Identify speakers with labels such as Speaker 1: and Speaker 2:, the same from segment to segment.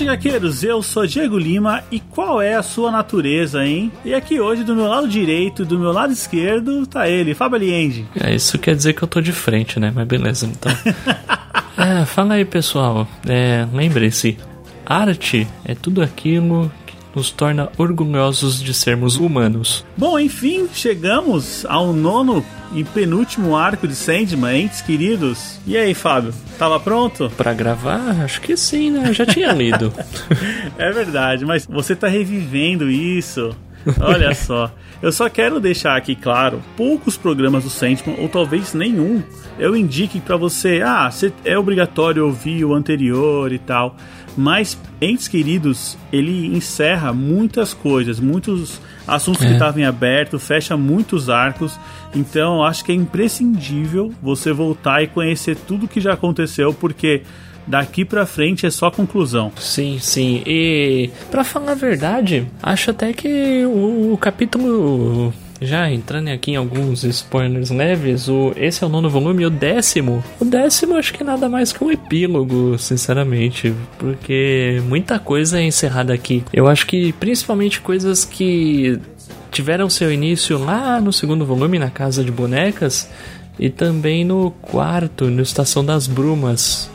Speaker 1: Avante Gaqueiros, eu sou Diego Lima e qual é a sua natureza, hein? E aqui hoje, do meu lado direito e do meu lado esquerdo, tá ele, Fábio Aliende.
Speaker 2: É, isso quer dizer que eu tô de frente, né? Mas beleza, então. é, fala aí, pessoal. É, Lembre-se, arte é tudo aquilo nos torna orgulhosos de sermos humanos.
Speaker 1: Bom, enfim, chegamos ao nono e penúltimo arco de Sandman, entes queridos. E aí, Fábio, tava pronto?
Speaker 2: Pra gravar? Acho que sim, né? Eu já tinha lido.
Speaker 1: é verdade, mas você tá revivendo isso. Olha só. Eu só quero deixar aqui claro, poucos programas do Sandman, ou talvez nenhum, eu indique para você, ah, é obrigatório ouvir o anterior e tal. Mas Entes Queridos, ele encerra muitas coisas, muitos assuntos é. que estavam em aberto, fecha muitos arcos. Então, acho que é imprescindível você voltar e conhecer tudo que já aconteceu, porque daqui para frente é só conclusão.
Speaker 2: Sim, sim. E para falar a verdade, acho até que o, o capítulo já entrando aqui em alguns spoilers leves, o, esse é o nono volume, o décimo. O décimo acho que é nada mais que um epílogo, sinceramente, porque muita coisa é encerrada aqui. Eu acho que principalmente coisas que tiveram seu início lá no segundo volume, na Casa de Bonecas, e também no quarto, no Estação das Brumas.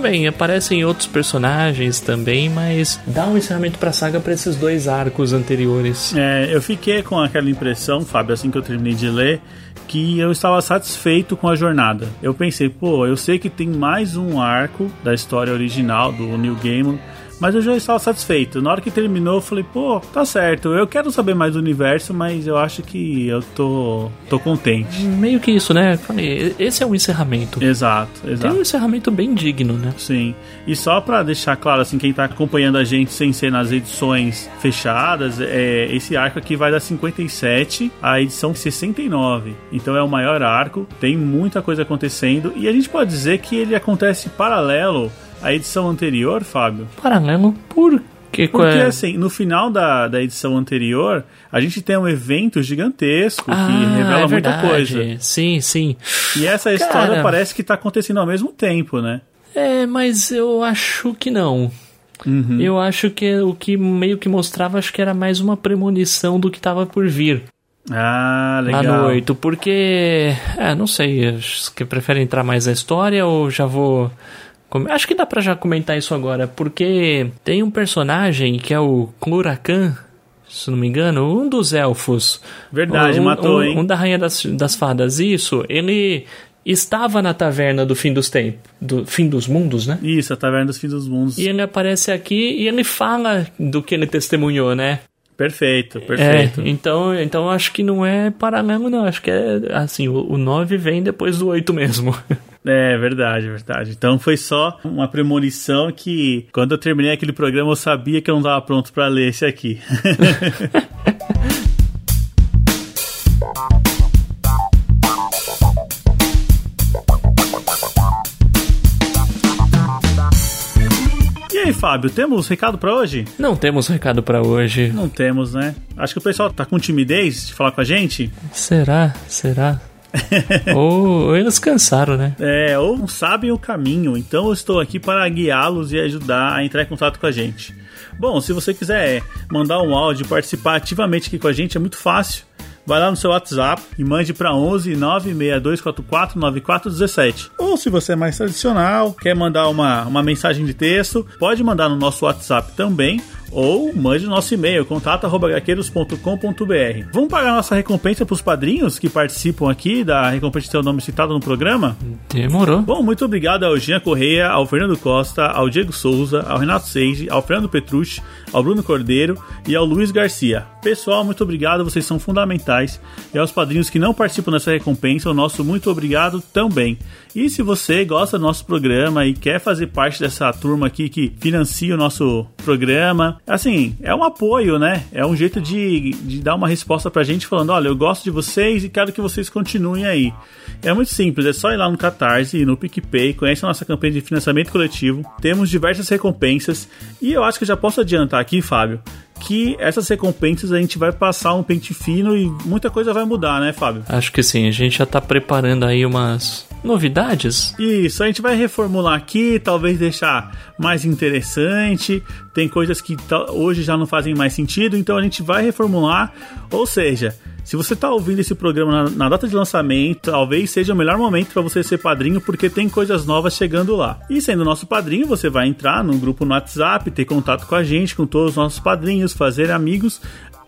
Speaker 2: Bem, aparecem outros personagens também, mas dá um encerramento pra saga pra esses dois arcos anteriores.
Speaker 1: É, eu fiquei com aquela impressão, Fábio, assim que eu terminei de ler, que eu estava satisfeito com a jornada. Eu pensei, pô, eu sei que tem mais um arco da história original do New Gaiman mas eu já estava satisfeito. Na hora que terminou, eu falei, pô, tá certo. Eu quero saber mais do universo, mas eu acho que eu tô, tô contente.
Speaker 2: Meio que isso, né? Falei, esse é um encerramento.
Speaker 1: Exato, exato.
Speaker 2: Tem um encerramento bem digno, né?
Speaker 1: Sim. E só pra deixar claro, assim, quem tá acompanhando a gente sem ser nas edições fechadas, é, esse arco aqui vai da 57 à edição 69. Então é o maior arco, tem muita coisa acontecendo e a gente pode dizer que ele acontece paralelo a edição anterior, Fábio?
Speaker 2: Paralelo por que
Speaker 1: Porque é? assim, no final da, da edição anterior, a gente tem um evento gigantesco
Speaker 2: ah,
Speaker 1: que revela
Speaker 2: é
Speaker 1: muita coisa.
Speaker 2: Sim, sim.
Speaker 1: E essa Cara, história parece que está acontecendo ao mesmo tempo, né?
Speaker 2: É, mas eu acho que não. Uhum. Eu acho que o que meio que mostrava, acho que era mais uma premonição do que estava por vir.
Speaker 1: Ah, legal.
Speaker 2: Lá no 8, porque. É, não sei. Que prefere entrar mais na história ou já vou Acho que dá pra já comentar isso agora, porque tem um personagem que é o Klurakan, se não me engano, um dos elfos.
Speaker 1: Verdade,
Speaker 2: um,
Speaker 1: matou,
Speaker 2: um,
Speaker 1: hein?
Speaker 2: Um da Rainha das, das Fadas. Isso, ele estava na taverna do fim dos tempos, do fim dos mundos, né?
Speaker 1: Isso, a taverna dos fins dos mundos.
Speaker 2: E ele aparece aqui e ele fala do que ele testemunhou, né?
Speaker 1: Perfeito, perfeito.
Speaker 2: É, então, então acho que não é paralelo, não. Acho que é assim, o, o 9 vem depois do 8 mesmo.
Speaker 1: É verdade, verdade. Então foi só uma premonição que quando eu terminei aquele programa eu sabia que eu não estava pronto para ler esse aqui. E aí, Fábio, temos recado para hoje?
Speaker 2: Não temos recado para hoje.
Speaker 1: Não temos, né? Acho que o pessoal tá com timidez de falar com a gente.
Speaker 2: Será? Será? ou, eles cansaram, né?
Speaker 1: É, ou não sabem o caminho. Então eu estou aqui para guiá-los e ajudar a entrar em contato com a gente. Bom, se você quiser mandar um áudio e participar ativamente aqui com a gente, é muito fácil vai lá no seu WhatsApp e mande para 11 96244 9417. Ou se você é mais tradicional, quer mandar uma, uma mensagem de texto, pode mandar no nosso WhatsApp também. Ou mande no nosso e-mail, contato.gaqueiros.com.br. Vamos pagar nossa recompensa para os padrinhos que participam aqui da recompensa de seu nome citado no programa?
Speaker 2: Demorou.
Speaker 1: Bom, muito obrigado ao Jean Correia, ao Fernando Costa, ao Diego Souza, ao Renato Seiji, ao Fernando Petrucci, ao Bruno Cordeiro e ao Luiz Garcia. Pessoal, muito obrigado, vocês são fundamentais. E aos padrinhos que não participam dessa recompensa, o nosso muito obrigado também. E se você gosta do nosso programa e quer fazer parte dessa turma aqui que financia o nosso programa, assim, é um apoio, né? É um jeito de, de dar uma resposta pra gente falando: olha, eu gosto de vocês e quero que vocês continuem aí. É muito simples, é só ir lá no Catarse e no PicPay, conhece a nossa campanha de financiamento coletivo. Temos diversas recompensas e eu acho que eu já posso adiantar aqui, Fábio, que essas recompensas a gente vai passar um pente fino e muita coisa vai mudar, né, Fábio?
Speaker 2: Acho que sim, a gente já tá preparando aí umas novidades.
Speaker 1: Isso, a gente vai reformular aqui, talvez deixar mais interessante. Tem coisas que hoje já não fazem mais sentido, então a gente vai reformular. Ou seja, se você está ouvindo esse programa na, na, data de lançamento, talvez seja o melhor momento para você ser padrinho, porque tem coisas novas chegando lá. E sendo nosso padrinho, você vai entrar no grupo no WhatsApp, ter contato com a gente, com todos os nossos padrinhos, fazer amigos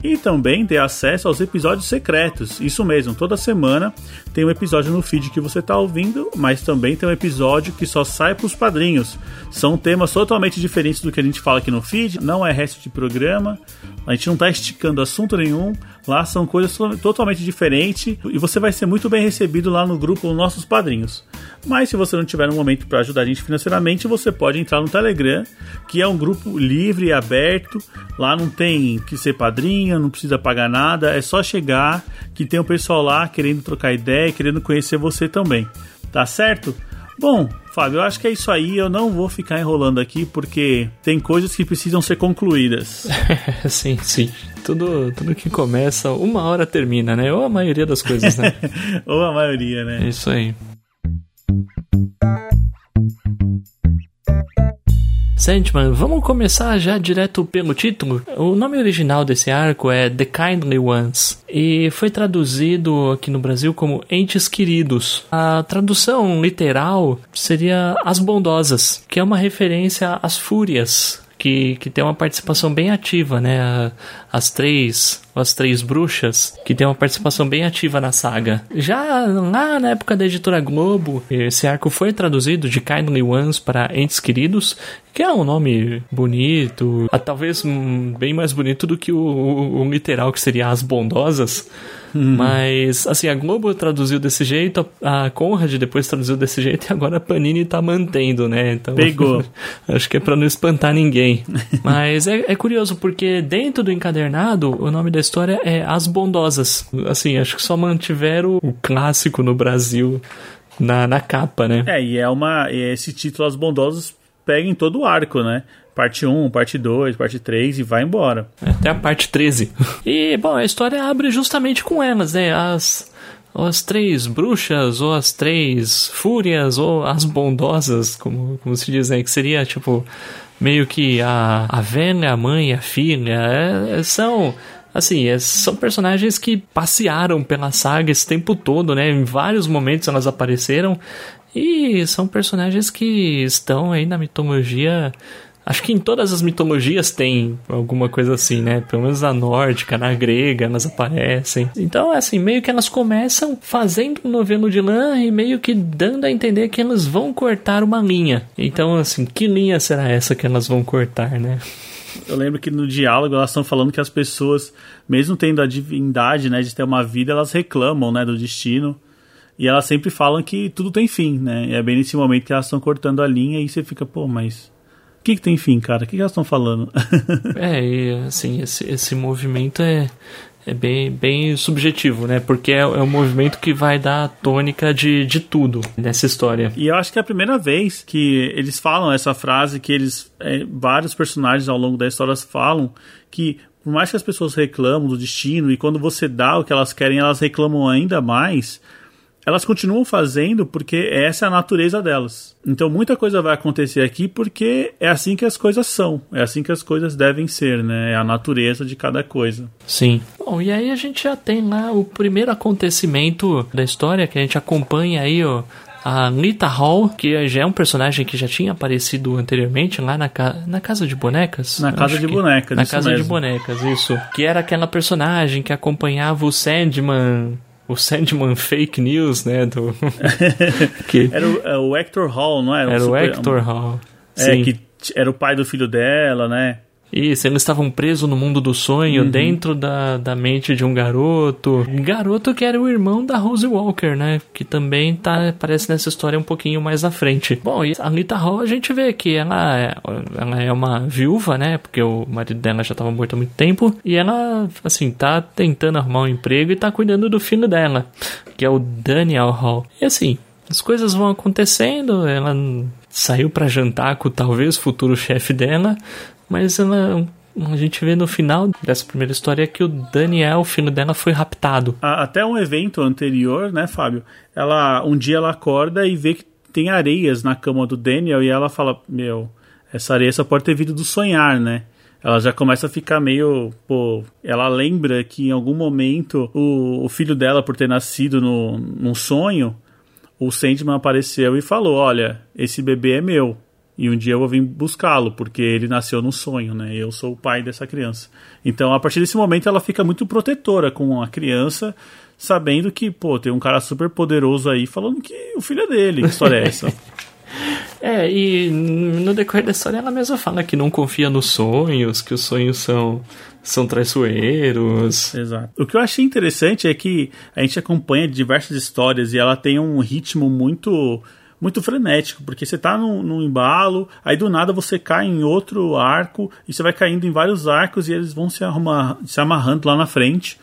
Speaker 1: e também ter acesso aos episódios secretos. Isso mesmo, toda semana tem um episódio no feed que você está ouvindo, mas também tem um episódio que só sai para os padrinhos. São temas totalmente diferentes do que a gente fala aqui no feed, não é resto de programa, a gente não está esticando assunto nenhum. Lá são coisas totalmente diferentes e você vai ser muito bem recebido lá no grupo Nossos Padrinhos. Mas se você não tiver um momento para ajudar a gente financeiramente, você pode entrar no Telegram, que é um grupo livre e aberto. Lá não tem que ser padrinho, não precisa pagar nada, é só chegar que tem o um pessoal lá querendo trocar ideia, querendo conhecer você também. Tá certo? Bom, Fábio, eu acho que é isso aí. Eu não vou ficar enrolando aqui porque tem coisas que precisam ser concluídas.
Speaker 2: sim, sim. Tudo, tudo que começa, uma hora termina, né? Ou a maioria das coisas, né?
Speaker 1: Ou a maioria, né?
Speaker 2: É isso aí. Sandman, vamos começar já direto pelo título. O nome original desse arco é The Kindly Ones e foi traduzido aqui no Brasil como Entes Queridos. A tradução literal seria As Bondosas, que é uma referência às fúrias que, que tem uma participação bem ativa, né? As três, as três bruxas, que tem uma participação bem ativa na saga. Já lá na época da editora Globo, esse arco foi traduzido de Kindly Ones para Entes Queridos, que é um nome bonito, talvez bem mais bonito do que o, o, o literal, que seria As Bondosas. Uhum. Mas, assim, a Globo traduziu desse jeito, a Conrad depois traduziu desse jeito e agora a Panini tá mantendo, né? Então,
Speaker 1: Pegou.
Speaker 2: acho que é pra não espantar ninguém. Mas é, é, curioso porque dentro do encadernado o nome da história é As Bondosas. Assim, acho que só mantiveram o clássico no Brasil na, na capa, né?
Speaker 1: É, e é uma. Esse título As Bondosas pega em todo o arco, né? Parte 1, parte 2, parte 3 e vai embora.
Speaker 2: Até a parte 13. E, bom, a história abre justamente com elas, né? As, as três bruxas, ou as três fúrias, ou as bondosas, como, como se diz, né? Que seria, tipo, meio que a, a velha, a mãe, a filha. É, são assim, é, são personagens que passearam pela saga esse tempo todo, né? Em vários momentos elas apareceram e são personagens que estão aí na mitologia Acho que em todas as mitologias tem alguma coisa assim, né? Pelo menos na nórdica, na grega, elas aparecem. Então, assim, meio que elas começam fazendo um novelo de lã e meio que dando a entender que elas vão cortar uma linha. Então, assim, que linha será essa que elas vão cortar, né?
Speaker 1: Eu lembro que no diálogo elas estão falando que as pessoas, mesmo tendo a divindade, né, de ter uma vida, elas reclamam, né, do destino. E elas sempre falam que tudo tem fim, né? E é bem nesse momento que elas estão cortando a linha e você fica, pô, mas o que, que tem fim, cara? O que, que elas estão falando?
Speaker 2: é, e assim, esse, esse movimento é, é bem, bem subjetivo, né? Porque é, é um movimento que vai dar a tônica de, de tudo nessa história.
Speaker 1: E eu acho que é a primeira vez que eles falam essa frase que eles. É, vários personagens ao longo da história falam que. Por mais que as pessoas reclamam do destino e quando você dá o que elas querem, elas reclamam ainda mais elas continuam fazendo porque essa é a natureza delas. Então muita coisa vai acontecer aqui porque é assim que as coisas são, é assim que as coisas devem ser, né? É a natureza de cada coisa.
Speaker 2: Sim. Bom, e aí a gente já tem lá o primeiro acontecimento da história que a gente acompanha aí, ó, a Nita Hall, que já é um personagem que já tinha aparecido anteriormente lá na, ca na Casa de Bonecas.
Speaker 1: Na Casa de Bonecas,
Speaker 2: Na Casa mesmo. de Bonecas, isso. Que era aquela personagem que acompanhava o Sandman o Sandman Fake News, né? Do...
Speaker 1: que... Era o, é o Hector Hall, não era?
Speaker 2: Era o, super... o Hector Hall.
Speaker 1: É, Sim. que era o pai do filho dela, né?
Speaker 2: Isso, eles estavam presos no mundo do sonho, uhum. dentro da, da mente de um garoto. Um garoto que era o irmão da Rose Walker, né? Que também tá, aparece nessa história um pouquinho mais à frente. Bom, e a Rita Hall a gente vê que ela é, ela é uma viúva, né? Porque o marido dela já estava morto há muito tempo. E ela, assim, tá tentando arrumar um emprego e tá cuidando do filho dela, que é o Daniel Hall. E assim, as coisas vão acontecendo, ela saiu para jantar com talvez futuro chefe dela, mas ela a gente vê no final dessa primeira história que o Daniel, o filho dela, foi raptado.
Speaker 1: Até um evento anterior, né, Fábio? Ela um dia ela acorda e vê que tem areias na cama do Daniel e ela fala: Meu, essa areia só pode ter vindo do sonhar, né? Ela já começa a ficar meio. Pô, ela lembra que em algum momento o, o filho dela, por ter nascido no, num sonho, o Sandman apareceu e falou: Olha, esse bebê é meu. E um dia eu vou vir buscá-lo, porque ele nasceu num sonho, né? Eu sou o pai dessa criança. Então, a partir desse momento, ela fica muito protetora com a criança, sabendo que, pô, tem um cara super poderoso aí falando que o filho é dele. Que história é essa?
Speaker 2: É, e no decorrer da história ela mesma fala que não confia nos sonhos, que os sonhos são, são traiçoeiros.
Speaker 1: Exato. O que eu achei interessante é que a gente acompanha diversas histórias e ela tem um ritmo muito muito frenético, porque você tá num, num, embalo, aí do nada você cai em outro arco, e você vai caindo em vários arcos e eles vão se, arrumar, se amarrando lá na frente.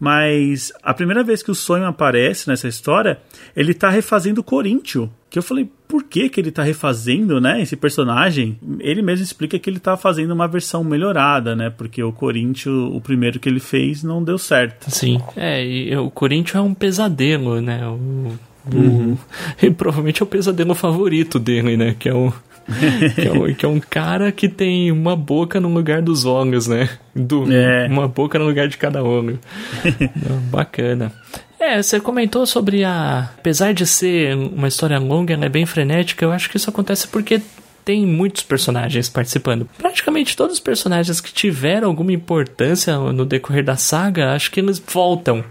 Speaker 1: Mas a primeira vez que o sonho aparece nessa história, ele tá refazendo o Coríntio. Que eu falei, por que, que ele tá refazendo, né? Esse personagem. Ele mesmo explica que ele tá fazendo uma versão melhorada, né? Porque o Coríntio, o primeiro que ele fez, não deu certo.
Speaker 2: Sim. É, e o Coríntio é um pesadelo, né? O Uhum. E provavelmente é o pesadelo favorito dele, né? Que é o. que, é um, que, é um, cara que tem uma boca no lugar dos olhos, né? Do, é. Uma boca no lugar de cada olho. Bacana. É, você comentou sobre a. Apesar de ser uma história longa, ela é bem frenética, eu acho que isso acontece porque tem muitos personagens participando. Praticamente todos os personagens que tiveram alguma importância no decorrer da saga, acho que eles voltam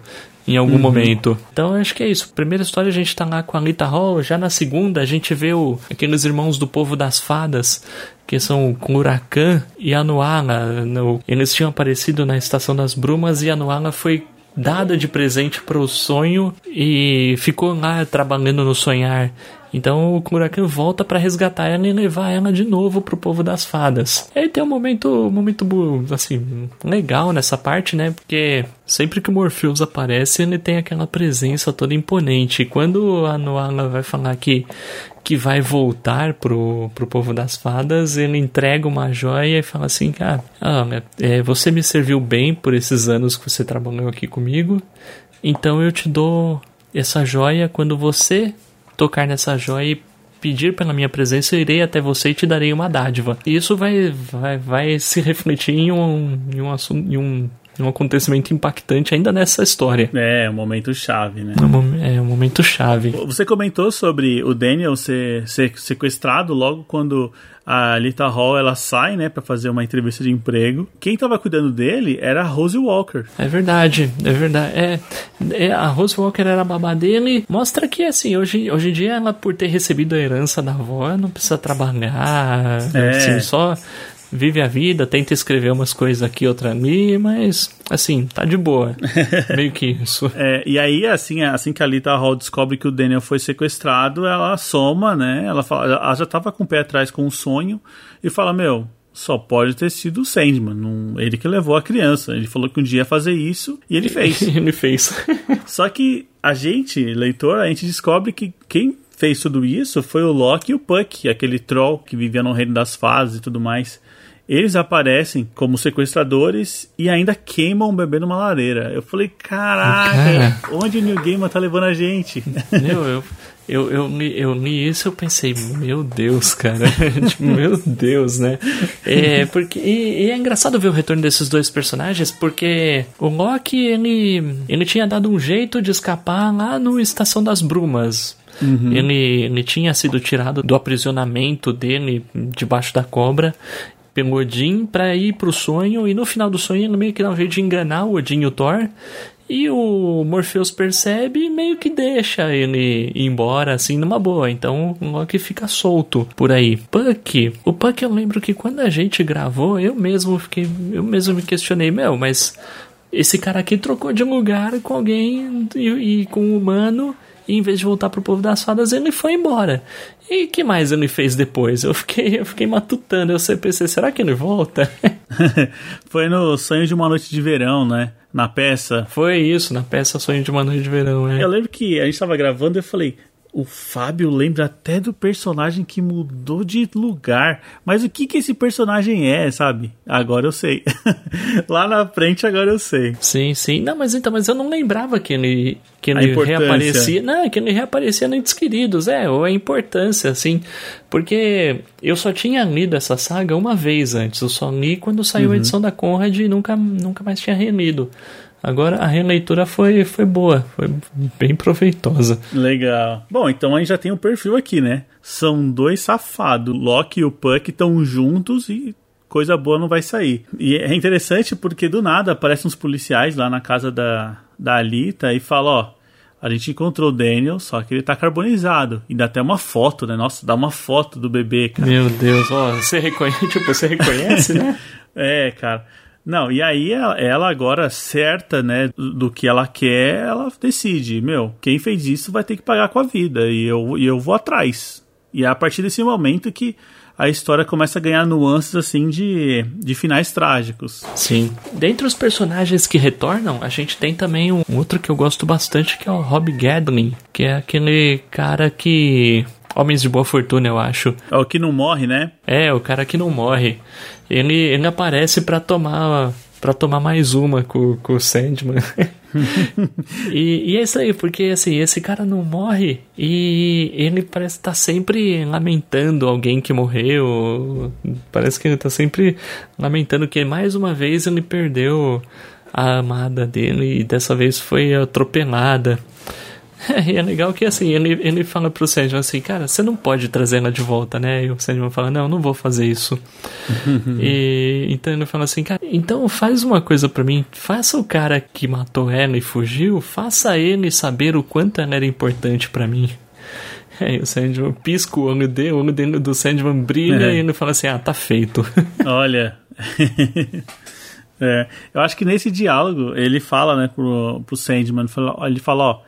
Speaker 2: em algum uhum. momento. Então acho que é isso. Primeira história a gente tá lá com a Lita Hall, já na segunda a gente vê o, aqueles irmãos do povo das fadas, que são Kurakan e Anuala. No, eles tinham aparecido na Estação das Brumas e Anuala foi dada de presente para o sonho e ficou lá trabalhando no sonhar. Então o Kurakan volta para resgatar ela e levar ela de novo pro povo das fadas. E aí tem um momento, um momento assim, legal nessa parte, né? Porque sempre que o Morpheus aparece, ele tem aquela presença toda imponente. Quando a Noala vai falar que que vai voltar pro, pro povo das fadas, ele entrega uma joia e fala assim, cara, ah, é, você me serviu bem por esses anos que você trabalhou aqui comigo, então eu te dou essa joia quando você tocar nessa joia e pedir pela minha presença, eu irei até você e te darei uma dádiva. E isso vai, vai, vai se refletir em um, em um, em um um acontecimento impactante ainda nessa história.
Speaker 1: É, um momento chave, né?
Speaker 2: É um momento chave.
Speaker 1: Você comentou sobre o Daniel ser, ser sequestrado logo quando a Lita Hall ela sai, né, para fazer uma entrevista de emprego. Quem tava cuidando dele era a Rose Walker.
Speaker 2: É verdade, é verdade. É, é, a Rose Walker era a babá dele. Mostra que, assim, hoje, hoje em dia ela, por ter recebido a herança da avó, não precisa trabalhar. É. Assim, só vive a vida, tenta escrever umas coisas aqui, outra ali, mas assim, tá de boa. Meio que isso.
Speaker 1: É, e aí, assim, assim que a Lita Hall descobre que o Daniel foi sequestrado, ela soma, né? Ela, fala, ela já tava com o pé atrás com um sonho e fala: Meu, só pode ter sido o Sandman, não, ele que levou a criança. Ele falou que um dia ia fazer isso e ele fez.
Speaker 2: ele fez.
Speaker 1: Só que a gente, leitor, a gente descobre que quem fez tudo isso foi o Loki e o Puck, aquele troll que vivia no reino das fases e tudo mais. Eles aparecem como sequestradores e ainda queimam o bebê numa lareira. Eu falei, caraca, Cara. onde o New Gamer tá levando a gente?
Speaker 2: Meu, eu, eu, eu, li, eu li isso eu pensei, meu Deus, cara. tipo, meu Deus, né? É, porque, e, e, é engraçado ver o retorno desses dois personagens, porque o Loki, ele, ele tinha dado um jeito de escapar lá no Estação das Brumas. Uhum. Ele, ele tinha sido tirado do aprisionamento dele debaixo da cobra pelo Odin para ir pro sonho e no final do sonho ele meio que dá um jeito de enganar o Odin e o Thor e o Morpheus percebe e meio que deixa ele ir embora, assim, numa boa. Então o fica solto por aí. Puck. O Puck eu lembro que quando a gente gravou, eu mesmo fiquei. Eu mesmo me questionei, meu, mas esse cara aqui trocou de lugar com alguém e, e com um humano. E em vez de voltar pro povo das fadas, ele foi embora. E que mais ele fez depois? Eu fiquei, eu fiquei matutando. Eu pensei, será que ele volta?
Speaker 1: foi no Sonho de uma Noite de Verão, né? Na peça.
Speaker 2: Foi isso, na peça Sonho de uma Noite de Verão, é.
Speaker 1: Eu lembro que a gente tava gravando e eu falei, o Fábio lembra até do personagem que mudou de lugar. Mas o que que esse personagem é, sabe? Agora eu sei. Lá na frente agora eu sei.
Speaker 2: Sim, sim. Não, mas então, mas eu não lembrava que ele que ele reaparecia. Não, que ele reaparecia no Entes Queridos, é, ou a importância, assim. Porque eu só tinha lido essa saga uma vez antes. Eu só li quando saiu uhum. a edição da Conrad e nunca, nunca mais tinha relido. Agora a releitura foi, foi boa, foi bem proveitosa.
Speaker 1: Legal. Bom, então a gente já tem um perfil aqui, né? São dois safados. Loki e o Puck estão juntos e coisa boa não vai sair. E é interessante porque do nada aparecem uns policiais lá na casa da, da Alita e falam, ó, a gente encontrou o Daniel, só que ele tá carbonizado. E dá até uma foto, né? Nossa, dá uma foto do bebê, cara.
Speaker 2: Meu Deus, ó, você reconhece, tipo, você reconhece, né?
Speaker 1: é, cara. Não, e aí ela agora, certa, né, do que ela quer, ela decide, meu, quem fez isso vai ter que pagar com a vida, e eu, e eu vou atrás. E é a partir desse momento que a história começa a ganhar nuances, assim, de, de finais trágicos.
Speaker 2: Sim. Dentre os personagens que retornam, a gente tem também um outro que eu gosto bastante, que é o Rob Gadlin, que é aquele cara que Homens de Boa Fortuna, eu acho.
Speaker 1: É o que não morre, né?
Speaker 2: É, o cara que não morre. Ele, ele aparece para tomar para tomar mais uma com, com o Sandman. e, e, é isso aí, porque assim, esse cara não morre e ele parece estar tá sempre lamentando alguém que morreu. Parece que ele tá sempre lamentando que mais uma vez ele perdeu a amada dele e dessa vez foi atropelada. É, e é legal que assim, ele, ele fala pro Sandman assim, cara, você não pode trazer ela de volta, né? E o Sandman fala, não, não vou fazer isso. e então ele fala assim, cara, então faz uma coisa para mim, faça o cara que matou ela e fugiu, faça ele saber o quanto ela era importante para mim. Aí o Sandman pisca o olho dele, o olho dele do Sandman brilha é. e ele fala assim, ah, tá feito.
Speaker 1: Olha. é, eu acho que nesse diálogo ele fala, né, pro, pro Sandman, ele fala, ó,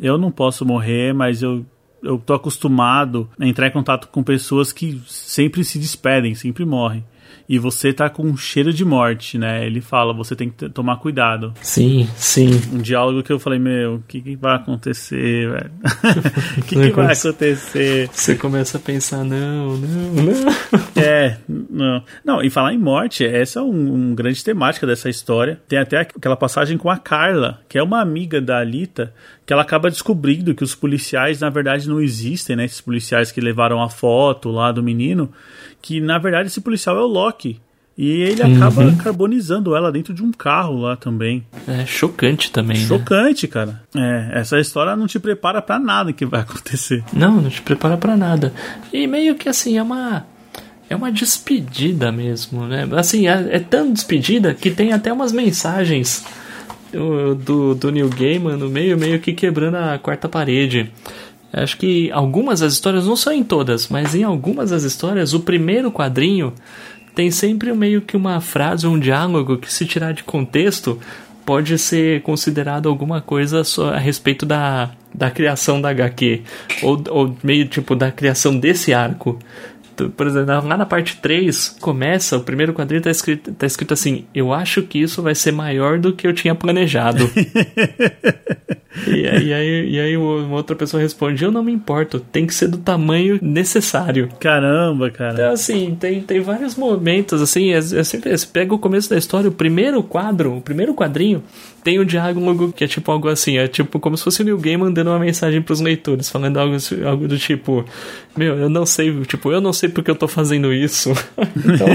Speaker 1: eu não posso morrer, mas eu eu tô acostumado a entrar em contato com pessoas que sempre se despedem, sempre morrem e você tá com um cheiro de morte, né? Ele fala, você tem que tomar cuidado.
Speaker 2: Sim, sim.
Speaker 1: Um diálogo que eu falei, meu, o que, que vai acontecer, velho? O que, que vai acontecer?
Speaker 2: Você começa a pensar, não, não, não.
Speaker 1: É, não. Não, e falar em morte, essa é um, um grande temática dessa história. Tem até aquela passagem com a Carla, que é uma amiga da Alita, que ela acaba descobrindo que os policiais, na verdade, não existem, né? Esses policiais que levaram a foto lá do menino, que na verdade esse policial é o Loki. E ele acaba uhum. carbonizando ela dentro de um carro lá também.
Speaker 2: É chocante também.
Speaker 1: Né? Chocante, né? cara. É, essa história não te prepara para nada que vai acontecer.
Speaker 2: Não, não te prepara para nada. E meio que assim, é uma. É uma despedida mesmo, né? Assim, é, é tão despedida que tem até umas mensagens do, do, do Neil Gaiman no meio, meio que quebrando a quarta parede. Acho que algumas das histórias, não são em todas, mas em algumas das histórias, o primeiro quadrinho tem sempre meio que uma frase um diálogo que, se tirar de contexto, pode ser considerado alguma coisa a respeito da, da criação da HQ, ou, ou meio tipo da criação desse arco. Por exemplo, lá na parte 3, começa, o primeiro quadrinho tá escrito, tá escrito assim: Eu acho que isso vai ser maior do que eu tinha planejado. E aí, e aí, e aí uma outra pessoa responde: Eu não me importo, tem que ser do tamanho necessário.
Speaker 1: Caramba, cara.
Speaker 2: Então, assim, tem, tem vários momentos, assim, é, é sempre. Você pega o começo da história, o primeiro quadro, o primeiro quadrinho, tem um diálogo que é tipo algo assim, é tipo como se fosse o New Game mandando uma mensagem pros leitores, falando algo, algo do tipo, meu, eu não sei, tipo, eu não sei porque eu tô fazendo isso. então,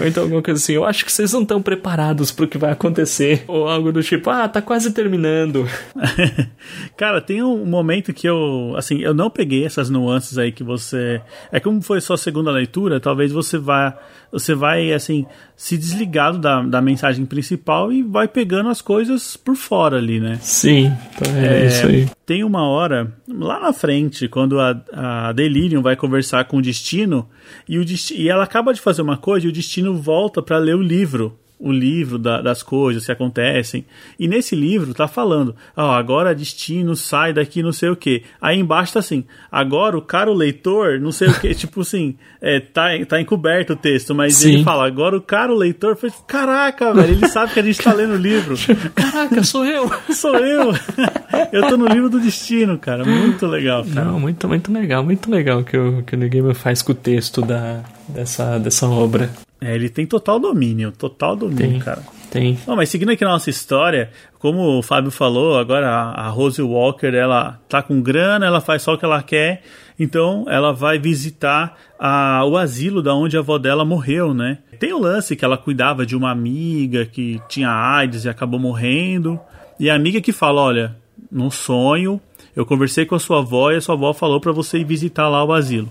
Speaker 2: ou então alguma coisa assim, eu acho que vocês não estão preparados pro que vai acontecer. Ou algo do tipo, ah, tá quase terminando.
Speaker 1: Cara, tem um momento que eu, assim, eu não peguei essas nuances aí que você, é como foi sua segunda leitura, talvez você vá, você vai, assim, se desligado da, da mensagem principal e vai pegando as coisas por fora ali, né?
Speaker 2: Sim, então é, é isso aí.
Speaker 1: Tem uma hora, lá na frente, quando a, a Delirium vai conversar com o Destino, e, o Destino, e ela acaba de fazer uma coisa e o Destino volta para ler o livro o livro da, das coisas que acontecem. E nesse livro tá falando, ó, oh, agora destino sai daqui não sei o que. Aí embaixo tá assim, agora o caro leitor, não sei o que, tipo assim, é, tá, tá encoberto o texto, mas Sim. ele fala, agora o caro leitor foi, caraca, velho, ele sabe que a gente tá lendo o livro.
Speaker 2: Caraca, sou eu.
Speaker 1: sou eu. eu tô no livro do destino, cara, muito legal. Cara.
Speaker 2: Não, muito, muito legal, muito legal que o, que o New Gamer faz com o texto da, dessa, dessa obra.
Speaker 1: É, ele tem total domínio, total domínio,
Speaker 2: tem,
Speaker 1: cara.
Speaker 2: Tem.
Speaker 1: Não, mas seguindo aqui na nossa história, como o Fábio falou, agora a, a Rose Walker, ela tá com grana, ela faz só o que ela quer, então ela vai visitar a, o asilo da onde a avó dela morreu, né? Tem o lance que ela cuidava de uma amiga que tinha AIDS e acabou morrendo, e a amiga que fala, olha, num sonho, eu conversei com a sua avó e a sua avó falou para você ir visitar lá o asilo.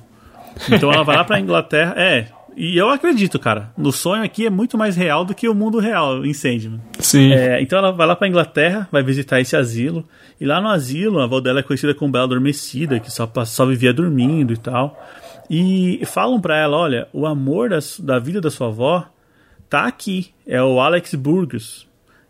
Speaker 1: Então ela vai lá pra Inglaterra, é, e eu acredito, cara. No sonho aqui é muito mais real do que o mundo real em Sandman.
Speaker 2: Sim.
Speaker 1: É, então ela vai lá pra Inglaterra, vai visitar esse asilo. E lá no asilo, a avó dela é conhecida como Bela Adormecida, que só, só vivia dormindo e tal. E falam pra ela: olha, o amor da, da vida da sua avó tá aqui. É o Alex Burgess.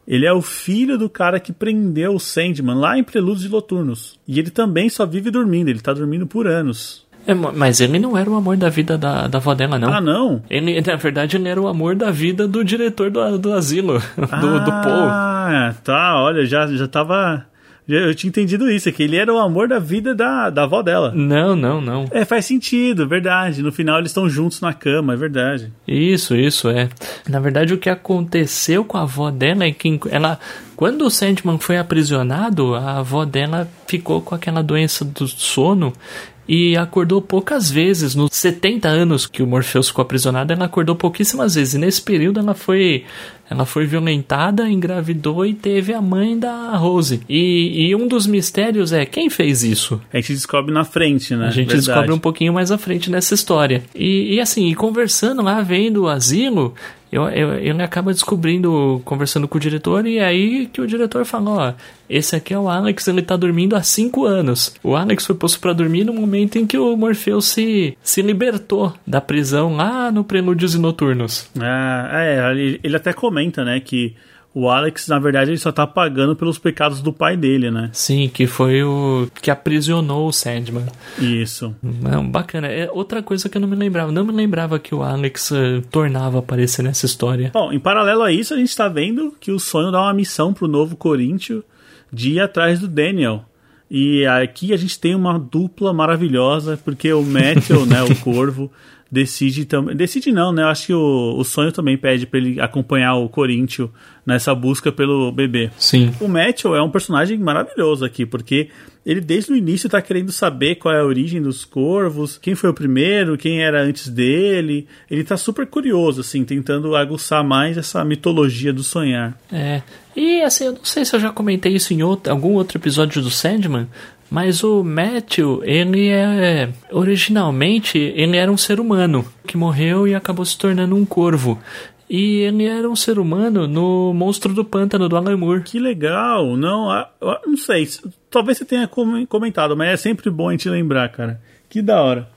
Speaker 1: Ele é o filho do cara que prendeu o Sandman lá em Prelúdios de Loturnos. E ele também só vive dormindo, ele tá dormindo por anos.
Speaker 2: É, mas ele não era o amor da vida da, da avó dela, não.
Speaker 1: Ah, não?
Speaker 2: Ele, na verdade, ele era o amor da vida do diretor do, do asilo, do, ah, do Paul.
Speaker 1: Ah, tá, olha, já, já tava... Eu tinha entendido isso, é que ele era o amor da vida da, da avó dela.
Speaker 2: Não, não, não.
Speaker 1: É, faz sentido, verdade. No final eles estão juntos na cama, é verdade.
Speaker 2: Isso, isso, é. Na verdade, o que aconteceu com a avó dela é que ela. Quando o Sandman foi aprisionado, a avó dela ficou com aquela doença do sono e acordou poucas vezes. Nos 70 anos que o Morpheus ficou aprisionado, ela acordou pouquíssimas vezes. E nesse período ela foi ela foi violentada, engravidou e teve a mãe da Rose. E, e, um dos mistérios é quem fez isso?
Speaker 1: A gente descobre na frente, né?
Speaker 2: A gente Verdade. descobre um pouquinho mais à frente nessa história. E, e assim, conversando lá, vendo o asilo, eu, eu, ele acaba descobrindo, conversando com o diretor, e é aí que o diretor falou: ó, esse aqui é o Alex, ele tá dormindo há cinco anos. O Alex foi posto para dormir no momento em que o Morpheus se, se libertou da prisão lá no Prelúdios e Noturnos.
Speaker 1: Ah, é, ele, ele até comenta, né, que o Alex, na verdade, ele só tá pagando pelos pecados do pai dele, né?
Speaker 2: Sim, que foi o que aprisionou o Sandman.
Speaker 1: Isso.
Speaker 2: Não, bacana. É outra coisa que eu não me lembrava. Não me lembrava que o Alex uh, tornava aparecer nessa história.
Speaker 1: Bom, em paralelo a isso, a gente tá vendo que o sonho dá uma missão pro novo Coríntio de ir atrás do Daniel. E aqui a gente tem uma dupla maravilhosa, porque o Matthew, né, o Corvo, decide também. Decide não, né? Eu acho que o, o sonho também pede para ele acompanhar o Corinthians nessa busca pelo bebê.
Speaker 2: Sim.
Speaker 1: O Matthew é um personagem maravilhoso aqui, porque ele desde o início tá querendo saber qual é a origem dos corvos, quem foi o primeiro, quem era antes dele. Ele tá super curioso, assim, tentando aguçar mais essa mitologia do sonhar.
Speaker 2: É. E assim, eu não sei se eu já comentei isso em outro, algum outro episódio do Sandman, mas o Matthew, ele é. Originalmente, ele era um ser humano que morreu e acabou se tornando um corvo. E ele era um ser humano no Monstro do Pântano do Alan Moore.
Speaker 1: Que legal! Não, não sei. Talvez você tenha comentado, mas é sempre bom a gente lembrar, cara. Que da hora.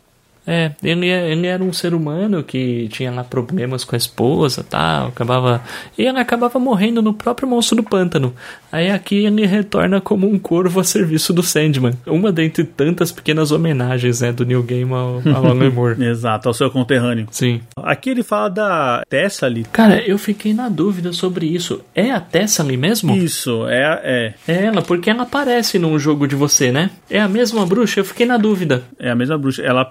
Speaker 2: É, ele, é, ele era um ser humano que tinha lá problemas com a esposa tal, acabava. E ele acabava morrendo no próprio monstro do pântano. Aí aqui ele retorna como um corvo a serviço do Sandman. Uma dentre tantas pequenas homenagens né, do New Game ao, ao Alan Moore.
Speaker 1: Exato, ao seu conterrâneo.
Speaker 2: Sim.
Speaker 1: Aqui ele fala da Tessali.
Speaker 2: Cara, eu fiquei na dúvida sobre isso. É a Tessali mesmo?
Speaker 1: Isso, é, é.
Speaker 2: É ela, porque ela aparece num jogo de você, né? É a mesma bruxa? Eu fiquei na dúvida.
Speaker 1: É a mesma bruxa. Ela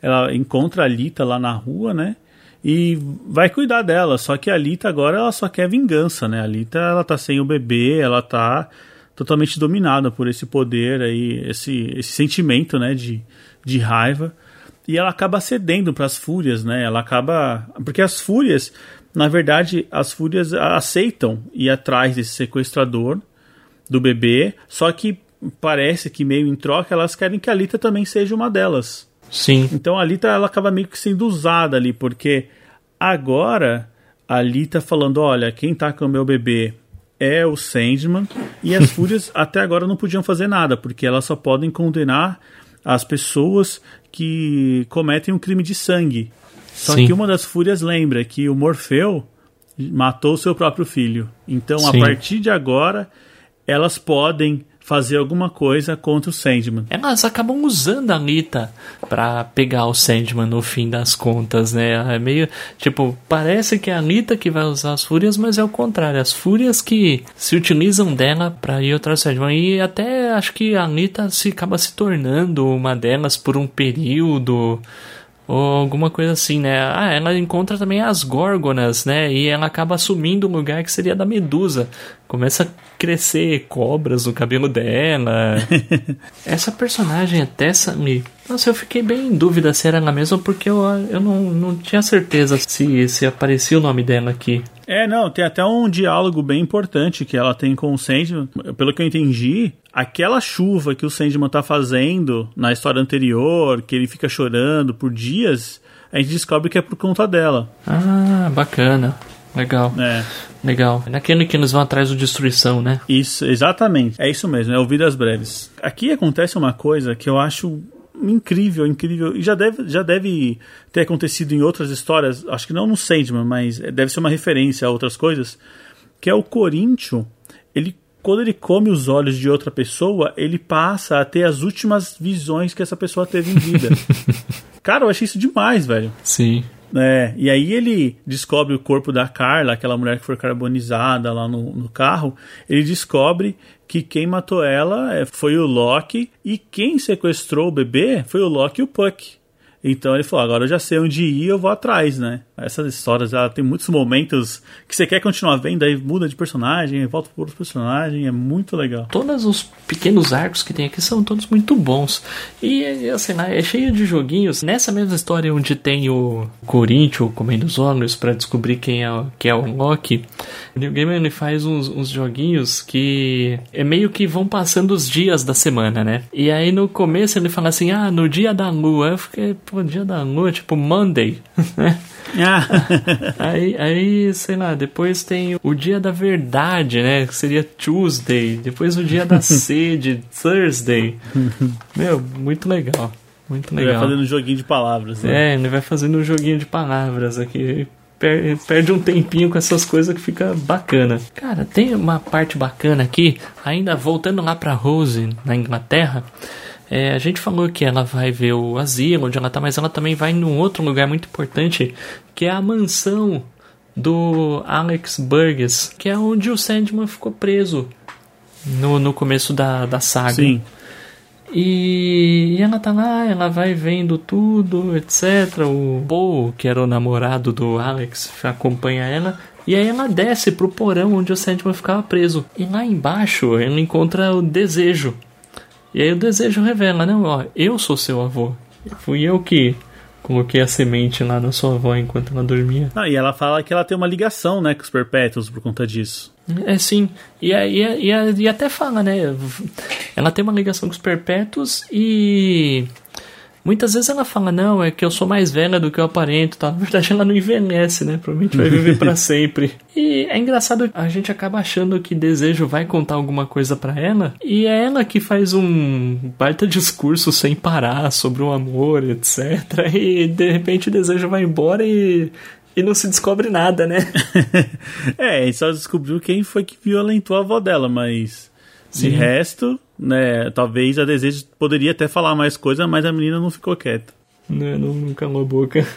Speaker 1: ela encontra a Lita lá na rua, né? E vai cuidar dela. Só que a Lita agora ela só quer vingança, né? A Lita ela tá sem o bebê, ela tá totalmente dominada por esse poder aí, esse, esse sentimento, né, de, de raiva. E ela acaba cedendo para as fúrias, né? Ela acaba. Porque as fúrias, na verdade, as fúrias aceitam ir atrás desse sequestrador do bebê, só que parece que meio em troca elas querem que a Lita também seja uma delas.
Speaker 2: Sim.
Speaker 1: Então a Lita ela acaba meio que sendo usada ali, porque agora a Lita falando, olha, quem tá com o meu bebê é o Sandman, e as fúrias até agora não podiam fazer nada, porque elas só podem condenar as pessoas que cometem um crime de sangue. Só
Speaker 2: Sim.
Speaker 1: que uma das fúrias lembra que o Morfeu matou seu próprio filho. Então,
Speaker 2: Sim.
Speaker 1: a partir de agora, elas podem fazer alguma coisa contra o Sandman.
Speaker 2: Elas acabam usando a Anitta pra pegar o Sandman no fim das contas, né? É meio. Tipo, parece que é a Anitta que vai usar as fúrias, mas é o contrário. As fúrias que se utilizam dela pra ir atrás do Sandman. E até acho que a Anitta se acaba se tornando uma delas por um período. Ou alguma coisa assim, né? Ah, ela encontra também as górgonas, né? E ela acaba assumindo o lugar que seria da Medusa. Começa a crescer cobras no cabelo dela. Essa personagem, a Tessa, me... Nossa, eu fiquei bem em dúvida se era ela mesma, porque eu, eu não, não tinha certeza se, se aparecia o nome dela aqui.
Speaker 1: É, não, tem até um diálogo bem importante que ela tem com o Sandman. Pelo que eu entendi, aquela chuva que o Sandman tá fazendo na história anterior, que ele fica chorando por dias, a gente descobre que é por conta dela.
Speaker 2: Ah, bacana. Legal,
Speaker 1: É,
Speaker 2: legal. Naquele que eles vão atrás do Destruição, né?
Speaker 1: isso, exatamente. É isso mesmo, é Ouvidas Breves. Aqui acontece uma coisa que eu acho incrível, incrível. E já deve, já deve ter acontecido em outras histórias, acho que não no Sandman, mas deve ser uma referência a outras coisas, que é o Coríntio, ele quando ele come os olhos de outra pessoa, ele passa a ter as últimas visões que essa pessoa teve em vida. Cara, eu achei isso demais, velho.
Speaker 2: Sim.
Speaker 1: É, e aí ele descobre o corpo da Carla, aquela mulher que foi carbonizada lá no, no carro. Ele descobre que quem matou ela é, foi o Loki e quem sequestrou o bebê foi o Loki e o Puck. Então ele falou: agora eu já sei onde ir, eu vou atrás, né? Essas histórias, ela tem muitos momentos que você quer continuar vendo, aí muda de personagem, volta para outro personagem, é muito legal.
Speaker 2: Todos os pequenos arcos que tem aqui são todos muito bons. E, assim, né, é cheio de joguinhos. Nessa mesma história onde tem o Corinthians comendo os olhos pra descobrir quem é, quem é o Loki, o New Game ele faz uns, uns joguinhos que é meio que vão passando os dias da semana, né? E aí no começo ele fala assim, ah, no dia da lua. Eu fiquei, pô, dia da lua, tipo Monday, né?
Speaker 1: Ah,
Speaker 2: Aí, aí, sei lá, depois tem o dia da verdade, né? Que seria Tuesday. Depois o dia da sede, Thursday. Meu, muito legal. Muito
Speaker 1: ele vai
Speaker 2: legal.
Speaker 1: fazendo um joguinho de palavras. Né?
Speaker 2: É, ele vai fazendo um joguinho de palavras aqui. Per- Perde um tempinho com essas coisas que fica bacana. Cara, tem uma parte bacana aqui, ainda voltando lá pra Rose, na Inglaterra. É, a gente falou que ela vai ver o asilo onde ela tá, mas ela também vai num outro lugar muito importante, que é a mansão do Alex Burgess, que é onde o Sandman ficou preso no, no começo da, da saga.
Speaker 1: Sim.
Speaker 2: E ela tá lá, ela vai vendo tudo, etc. O Paul, que era o namorado do Alex, acompanha ela. E aí ela desce pro porão onde o Sandman ficava preso. E lá embaixo ela encontra o desejo. E aí o desejo revela, não, ó, eu sou seu avô. Fui eu que coloquei a semente lá na sua avó enquanto ela dormia.
Speaker 1: Ah, e ela fala que ela tem uma ligação, né, com os Perpétuos por conta disso.
Speaker 2: É sim, e, e, e, e até fala, né? Ela tem uma ligação com os perpétuos e muitas vezes ela fala, não, é que eu sou mais velha do que eu aparento, tá? Na verdade ela não envelhece, né? Provavelmente vai viver pra sempre. E é engraçado, a gente acaba achando que Desejo vai contar alguma coisa pra ela e é ela que faz um baita discurso sem parar sobre o amor, etc. E de repente Desejo vai embora e. E não se descobre nada, né?
Speaker 1: é, gente só descobriu quem foi que violentou a avó dela, mas
Speaker 2: Sim.
Speaker 1: de resto, né, talvez a Desejo poderia até falar mais coisa, mas a menina não ficou quieta.
Speaker 2: Não, não, não calou a boca.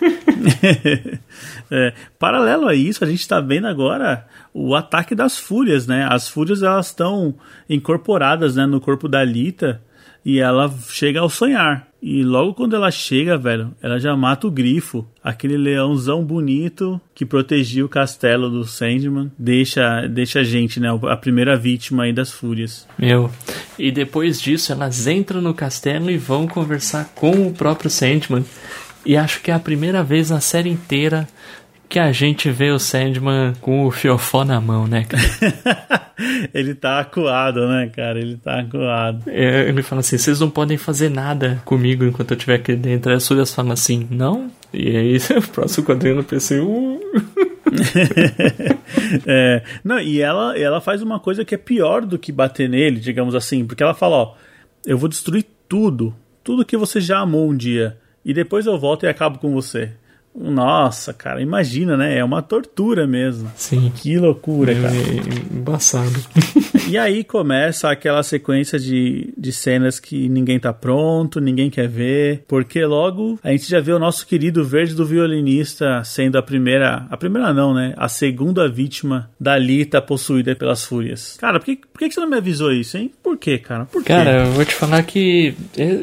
Speaker 1: É, paralelo a isso, a gente está vendo agora o ataque das fúrias, né? As fúrias elas estão incorporadas né, no corpo da Lita e ela chega ao sonhar. E logo quando ela chega, velho, ela já mata o grifo, aquele leãozão bonito que protegia o castelo do Sandman, deixa, deixa a gente, né? A primeira vítima aí das fúrias.
Speaker 2: Meu. E depois disso, elas entram no castelo e vão conversar com o próprio Sandman. E acho que é a primeira vez na série inteira que a gente vê o Sandman com o fiofó na mão, né, cara?
Speaker 1: ele tá acuado, né, cara? Ele tá acuado.
Speaker 2: É, ele fala assim: vocês não podem fazer nada comigo enquanto eu estiver aqui dentro. Aí as Fúrias falam assim: não? E aí, o próximo quadrinho eu pensei: uh.
Speaker 1: é, não, e ela, ela faz uma coisa que é pior do que bater nele, digamos assim, porque ela fala: ó, eu vou destruir tudo, tudo que você já amou um dia, e depois eu volto e acabo com você. Nossa, cara, imagina, né? É uma tortura mesmo.
Speaker 2: Sim.
Speaker 1: Que loucura, cara.
Speaker 2: É, embaçado.
Speaker 1: e aí começa aquela sequência de, de cenas que ninguém tá pronto, ninguém quer ver, porque logo a gente já vê o nosso querido verde do violinista sendo a primeira, a primeira não, né? A segunda vítima da Lita possuída pelas fúrias. Cara, por que, por que você não me avisou isso, hein? Por quê, cara? Por quê?
Speaker 2: Cara, eu vou te falar que.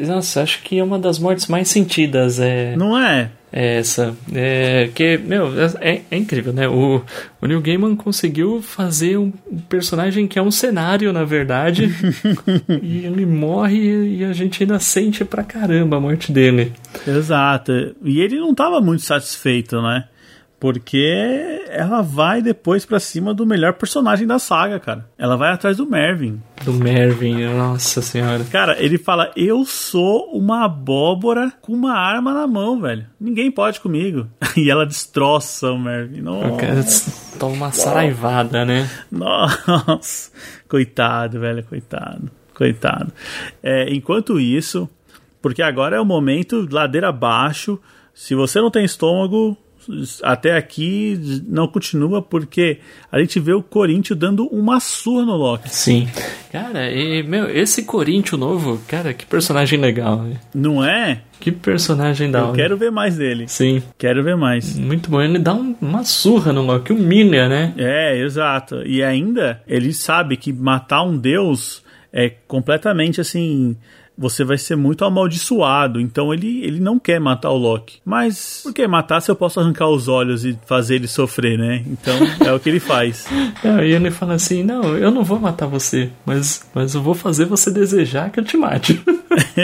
Speaker 2: Nossa, acho que é uma das mortes mais sentidas. É...
Speaker 1: Não é?
Speaker 2: É essa. É, que, meu, é, é, incrível, né? O, o Neil Gaiman conseguiu fazer um personagem que é um cenário, na verdade. e ele morre e a gente ainda sente pra caramba a morte dele.
Speaker 1: Exato. E ele não tava muito satisfeito, né? Porque ela vai depois para cima do melhor personagem da saga, cara. Ela vai atrás do Mervyn.
Speaker 2: Do Mervyn, nossa senhora.
Speaker 1: Cara, ele fala: Eu sou uma abóbora com uma arma na mão, velho. Ninguém pode comigo. E ela destroça o Mervyn. Nossa.
Speaker 2: Toma uma saraivada, né?
Speaker 1: Nossa. Coitado, velho, coitado. Coitado. É, enquanto isso, porque agora é o momento ladeira abaixo. Se você não tem estômago, até aqui não continua porque a gente vê o Corinthians dando uma surra no Loki.
Speaker 2: Sim. Cara, e, meu, esse Corinthians novo, cara, que personagem legal.
Speaker 1: Não é?
Speaker 2: Que personagem da
Speaker 1: Eu quero ver mais dele.
Speaker 2: Sim.
Speaker 1: Quero ver mais.
Speaker 2: Muito bom. Ele dá um, uma surra no Loki, humilha, né?
Speaker 1: É, exato. E ainda, ele sabe que matar um deus é completamente assim você vai ser muito amaldiçoado. Então ele, ele não quer matar o Loki. Mas por que matar se eu posso arrancar os olhos e fazer ele sofrer, né? Então é o que ele faz.
Speaker 2: É, e ele fala assim: Não, eu não vou matar você, mas, mas eu vou fazer você desejar que eu te mate.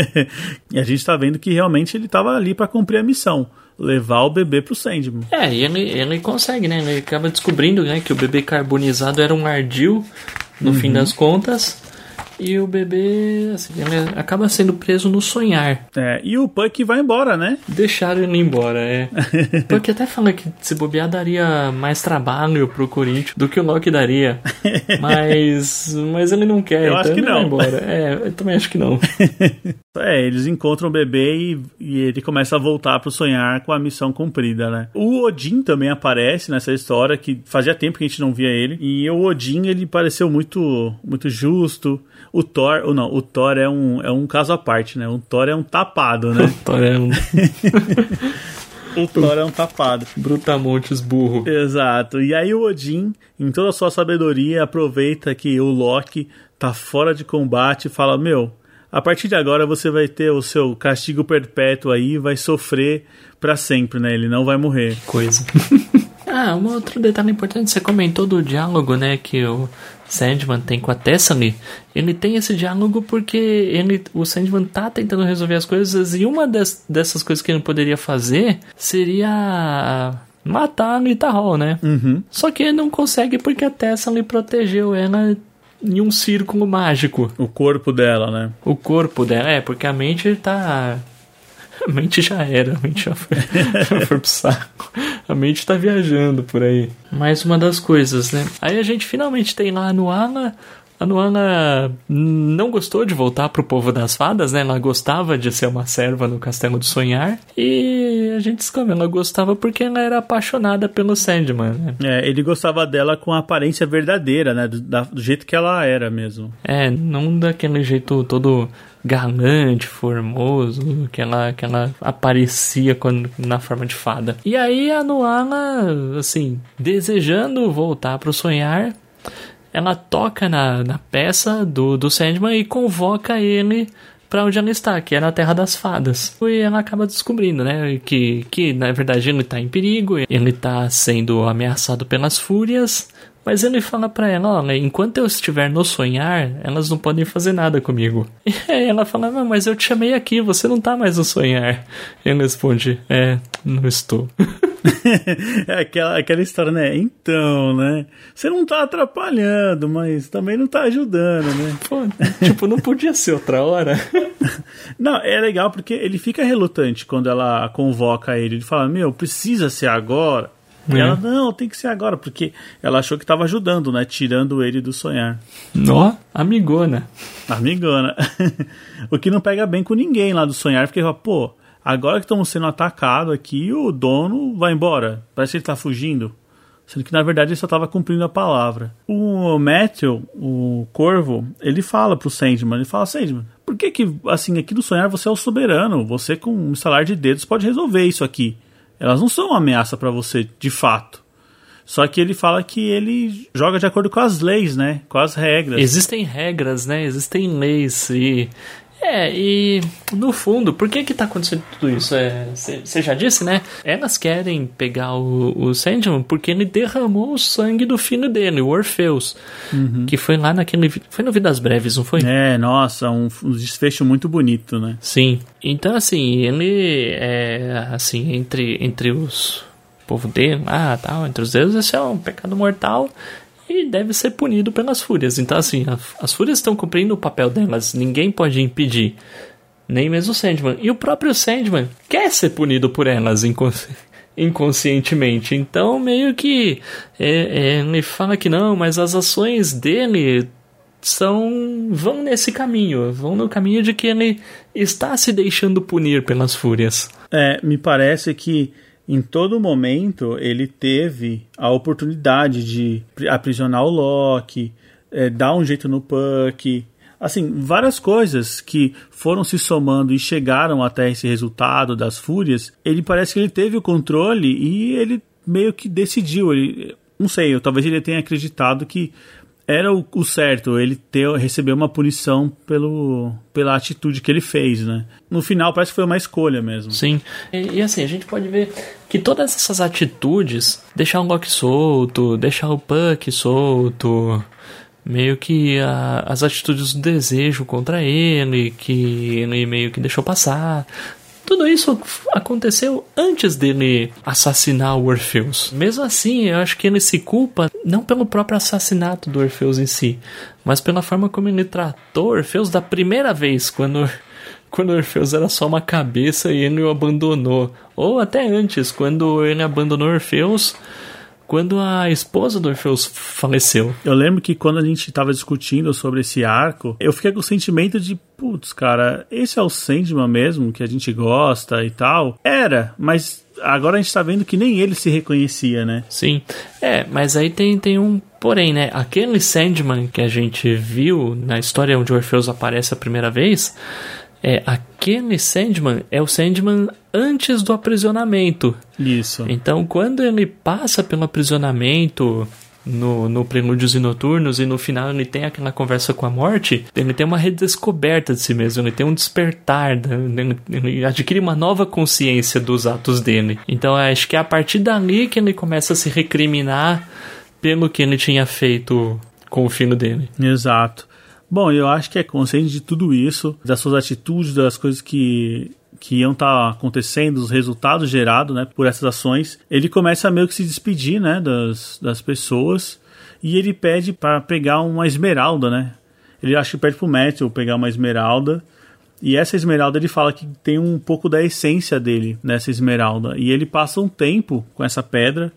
Speaker 1: e a gente tá vendo que realmente ele tava ali para cumprir a missão levar o bebê pro Sandman.
Speaker 2: É, e ele, ele consegue, né? Ele acaba descobrindo né, que o bebê carbonizado era um ardil, no uhum. fim das contas. E o bebê, assim, ele acaba sendo preso no sonhar.
Speaker 1: É, e o Puck vai embora, né?
Speaker 2: Deixaram ele embora, é. Puck até fala que se bobear daria mais trabalho pro Corinthians do que o Loki daria. Mas, mas ele não quer,
Speaker 1: eu
Speaker 2: então
Speaker 1: acho que não.
Speaker 2: vai embora. É, eu também acho que não.
Speaker 1: É, eles encontram o bebê e, e, ele começa a voltar pro sonhar com a missão cumprida, né? O Odin também aparece nessa história, que fazia tempo que a gente não via ele. E o Odin, ele pareceu muito, muito justo. O Thor, ou não, o Thor é um, é um caso à parte, né? O Thor é um tapado, né?
Speaker 2: o Thor é um...
Speaker 1: o Thor é um tapado.
Speaker 2: Brutamontes burro.
Speaker 1: Exato. E aí o Odin, em toda a sua sabedoria, aproveita que o Loki tá fora de combate e fala, meu a partir de agora você vai ter o seu castigo perpétuo aí, vai sofrer para sempre, né? Ele não vai morrer.
Speaker 2: Coisa. ah, um outro detalhe importante, você comentou do diálogo, né, que o Sandman tem com a Tessany. Ele tem esse diálogo porque ele, o Sandman tá tentando resolver as coisas e uma das, dessas coisas que ele poderia fazer seria matar a Lita Hall, né?
Speaker 1: Uhum.
Speaker 2: Só que ele não consegue porque a Tessany protegeu ela em um círculo mágico.
Speaker 1: O corpo dela, né?
Speaker 2: O corpo dela, é, porque a mente tá. A mente já era, a mente já foi, já foi pro saco. A mente tá viajando por aí. Mais uma das coisas, né? Aí a gente finalmente tem lá no Ala a Nuana não gostou de voltar pro povo das fadas, né? Ela gostava de ser uma serva no Castelo do Sonhar. E a gente descobre, ela gostava porque ela era apaixonada pelo Sandman, né?
Speaker 1: É, ele gostava dela com a aparência verdadeira, né? Do, da, do jeito que ela era mesmo.
Speaker 2: É, não daquele jeito todo galante, formoso, que ela, que ela aparecia quando, na forma de fada. E aí a Nuala, assim, desejando voltar pro sonhar, ela toca na, na peça do, do Sandman e convoca ele para onde ela está, que é na Terra das Fadas. E ela acaba descobrindo, né, que, que na verdade ele está em perigo, ele está sendo ameaçado pelas fúrias, mas ele fala para ela, olha, enquanto eu estiver no sonhar, elas não podem fazer nada comigo. E aí ela fala, mas eu te chamei aqui, você não tá mais no sonhar. E ele responde, é, não estou.
Speaker 1: é aquela, aquela história, né? Então, né? Você não tá atrapalhando, mas também não tá ajudando, né?
Speaker 2: Pô, tipo, não podia ser outra hora.
Speaker 1: não, é legal porque ele fica relutante quando ela convoca ele. Ele fala, meu, precisa ser agora. E ela, não, tem que ser agora, porque ela achou que estava ajudando, né? Tirando ele do sonhar.
Speaker 2: Ó, amigona.
Speaker 1: Amigona. o que não pega bem com ninguém lá do sonhar, porque fala, pô, agora que estamos sendo atacados aqui, o dono vai embora. Parece que ele está fugindo. Sendo que na verdade ele só estava cumprindo a palavra. O Matthew, o corvo, ele fala pro Sandman, ele fala, Sandman, por que que, assim, aqui do sonhar você é o soberano? Você com um salário de dedos pode resolver isso aqui. Elas não são uma ameaça para você, de fato. Só que ele fala que ele joga de acordo com as leis, né? Com as regras.
Speaker 2: Existem regras, né? Existem leis e é, e no fundo, por que que tá acontecendo tudo isso? Você é, já disse, né? Elas querem pegar o, o Sandman porque ele derramou o sangue do filho dele, o Orpheus. Uhum. Que foi lá naquele. Foi no Vidas Breves, não foi?
Speaker 1: É, nossa, um, um desfecho muito bonito, né?
Speaker 2: Sim. Então, assim, ele é. Assim, entre, entre os. povo dele, ah, tal, entre os deuses, esse é um pecado mortal e deve ser punido pelas fúrias. Então, assim, a, as fúrias estão cumprindo o papel delas, ninguém pode impedir, nem mesmo o Sandman. E o próprio Sandman quer ser punido por elas inconsci inconscientemente. Então, meio que é, é, ele fala que não, mas as ações dele são vão nesse caminho, vão no caminho de que ele está se deixando punir pelas fúrias.
Speaker 1: É, me parece que em todo momento ele teve a oportunidade de aprisionar o Loki, é, dar um jeito no Puck, assim, várias coisas que foram se somando e chegaram até esse resultado das fúrias. Ele parece que ele teve o controle e ele meio que decidiu. Ele, não sei, talvez ele tenha acreditado que era o, o, certo ele ter receber uma punição pelo, pela atitude que ele fez, né? No final parece que foi uma escolha mesmo.
Speaker 2: Sim. E, e assim, a gente pode ver que todas essas atitudes, deixar o Loki solto, deixar o Puck solto, meio que a, as atitudes do desejo contra ele, que ele meio que deixou passar, tudo isso aconteceu antes dele assassinar o Orfeus. Mesmo assim, eu acho que ele se culpa não pelo próprio assassinato do Orfeus em si, mas pela forma como ele tratou Orfeus da primeira vez, quando quando Orfeus era só uma cabeça e ele o abandonou. Ou até antes, quando ele abandonou Orfeus quando a esposa do Orfeus faleceu.
Speaker 1: Eu lembro que quando a gente estava discutindo sobre esse arco, eu fiquei com o sentimento de, putz, cara, esse é o Sandman mesmo, que a gente gosta e tal. Era, mas agora a gente tá vendo que nem ele se reconhecia, né?
Speaker 2: Sim. É, mas aí tem, tem um porém, né? Aquele Sandman que a gente viu na história onde o Orfeus aparece a primeira vez, é aquele Sandman é o Sandman antes do aprisionamento.
Speaker 1: Isso.
Speaker 2: Então, quando ele passa pelo aprisionamento no, no Prelúdios e Noturnos e no final ele tem aquela conversa com a morte, ele tem uma redescoberta de si mesmo, ele tem um despertar, né? ele adquire uma nova consciência dos atos dele. Então, acho que é a partir dali que ele começa a se recriminar pelo que ele tinha feito com o filho dele.
Speaker 1: Exato. Bom, eu acho que é consciente de tudo isso, das suas atitudes, das coisas que que iam estar tá acontecendo, os resultados gerados né, por essas ações, ele começa a meio que se despedir né, das, das pessoas e ele pede para pegar uma esmeralda, né? Ele acha que pede pro Matthew pegar uma esmeralda e essa esmeralda ele fala que tem um pouco da essência dele nessa esmeralda e ele passa um tempo com essa pedra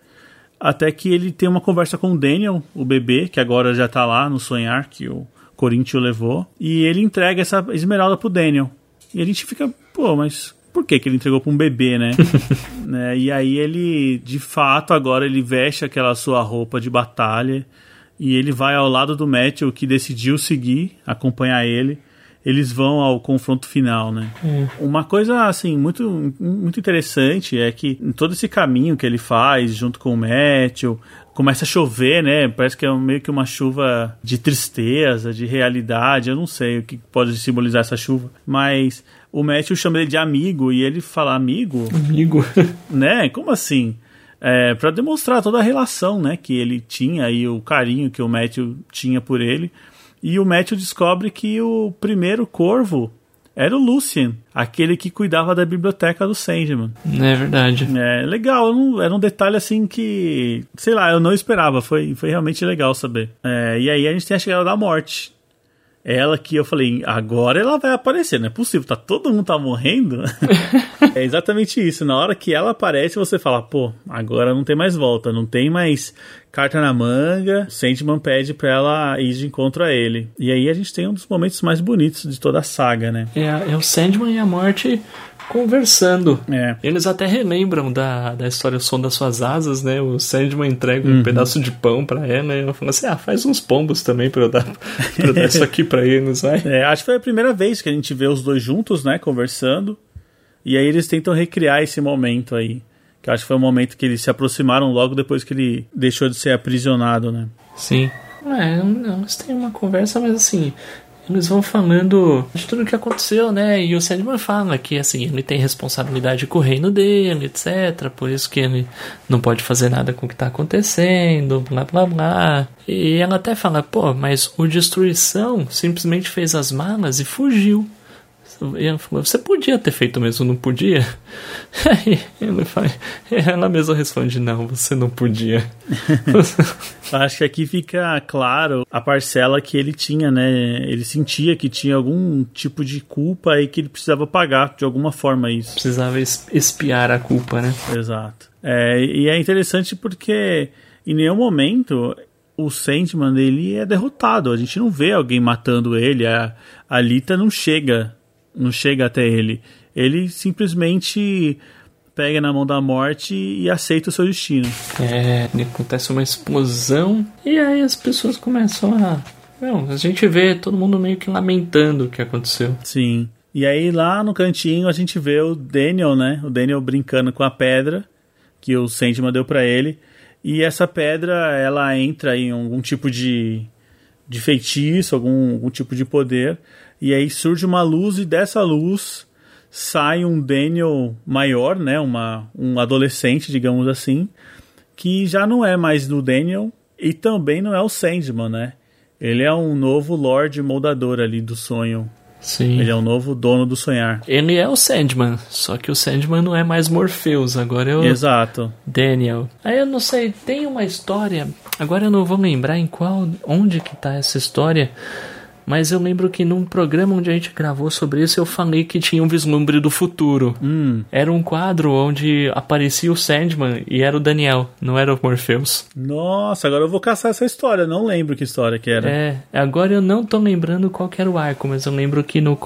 Speaker 1: até que ele tem uma conversa com o Daniel, o bebê, que agora já tá lá no sonhar que o Corinthians levou, e ele entrega essa esmeralda pro Daniel. E a gente fica, pô, mas por que, que ele entregou para um bebê, né? né? E aí ele, de fato, agora ele veste aquela sua roupa de batalha e ele vai ao lado do Matthew que decidiu seguir, acompanhar ele. Eles vão ao confronto final, né? Hum. Uma coisa, assim, muito, muito interessante é que em todo esse caminho que ele faz junto com o Matthew, começa a chover, né? Parece que é meio que uma chuva de tristeza, de realidade. Eu não sei o que pode simbolizar essa chuva, mas o Matthew chama ele de amigo e ele fala amigo,
Speaker 2: amigo,
Speaker 1: né? Como assim? É, para demonstrar toda a relação, né, que ele tinha e o carinho que o Matthew tinha por ele. E o Matthew descobre que o primeiro corvo era o Lucian, aquele que cuidava da biblioteca do Sandman.
Speaker 2: É verdade.
Speaker 1: É legal, não, era um detalhe assim que, sei lá, eu não esperava, foi, foi realmente legal saber. É, e aí a gente tem a chegada da morte. Ela que eu falei, agora ela vai aparecer, não é possível, tá todo mundo tá morrendo. é exatamente isso. Na hora que ela aparece, você fala, pô, agora não tem mais volta, não tem mais carta na manga. Sandman pede pra ela ir de encontro a ele. E aí a gente tem um dos momentos mais bonitos de toda a saga, né?
Speaker 2: É, é o Sandman e a morte conversando.
Speaker 1: É.
Speaker 2: Eles até relembram da, da história O Som das Suas Asas, né? O Sandman entrega um pedaço de pão pra ela e ela fala assim: ah, faz uns pombos também pra eu dar, pra eu dar isso aqui pra eles, vai.
Speaker 1: É, acho que foi a primeira vez que a gente vê os dois juntos, né, conversando. E aí eles tentam recriar esse momento aí. Que eu acho que foi o momento que eles se aproximaram logo depois que ele deixou de ser aprisionado, né?
Speaker 2: Sim. É, não, eles têm uma conversa, mas assim, eles vão falando de tudo o que aconteceu, né? E o Sandman fala que assim, ele tem responsabilidade com o reino dele, etc. Por isso que ele não pode fazer nada com o que tá acontecendo, blá blá blá. E ela até fala, pô, mas o Destruição simplesmente fez as malas e fugiu. Falou, você podia ter feito mesmo, não podia? Aí ele fala, ela mesma responde, não, você não podia.
Speaker 1: Acho que aqui fica claro a parcela que ele tinha, né? Ele sentia que tinha algum tipo de culpa e que ele precisava pagar de alguma forma isso.
Speaker 2: Precisava es- espiar a culpa, né?
Speaker 1: Exato. É, e é interessante porque em nenhum momento o Sandman ele é derrotado. A gente não vê alguém matando ele. A, a Lita não chega, não chega até ele. Ele simplesmente pega na mão da morte e aceita o seu destino.
Speaker 2: É, acontece uma explosão e aí as pessoas começam a. Não, a gente vê todo mundo meio que lamentando o que aconteceu.
Speaker 1: Sim. E aí lá no cantinho a gente vê o Daniel, né? O Daniel brincando com a pedra que o Sandman deu pra ele. E essa pedra, ela entra em algum tipo de, de feitiço, algum, algum tipo de poder. E aí surge uma luz e dessa luz sai um Daniel maior, né? Uma, um adolescente, digamos assim, que já não é mais do Daniel e também não é o Sandman, né? Ele é um novo Lorde Moldador ali do sonho.
Speaker 2: Sim.
Speaker 1: Ele é o novo dono do sonhar.
Speaker 2: Ele é o Sandman, só que o Sandman não é mais Morpheus, agora é o
Speaker 1: Exato.
Speaker 2: Daniel. Aí eu não sei, tem uma história, agora eu não vou lembrar em qual, onde que tá essa história, mas eu lembro que num programa onde a gente gravou sobre isso eu falei que tinha um vislumbre do futuro.
Speaker 1: Hum,
Speaker 2: Era um quadro onde aparecia o Sandman e era o Daniel, não era o Morpheus.
Speaker 1: nossa, agora eu vou caçar essa história. Não lembro que história que era.
Speaker 2: É, agora eu não tô lembrando qual era o arco, mas eu lembro que no,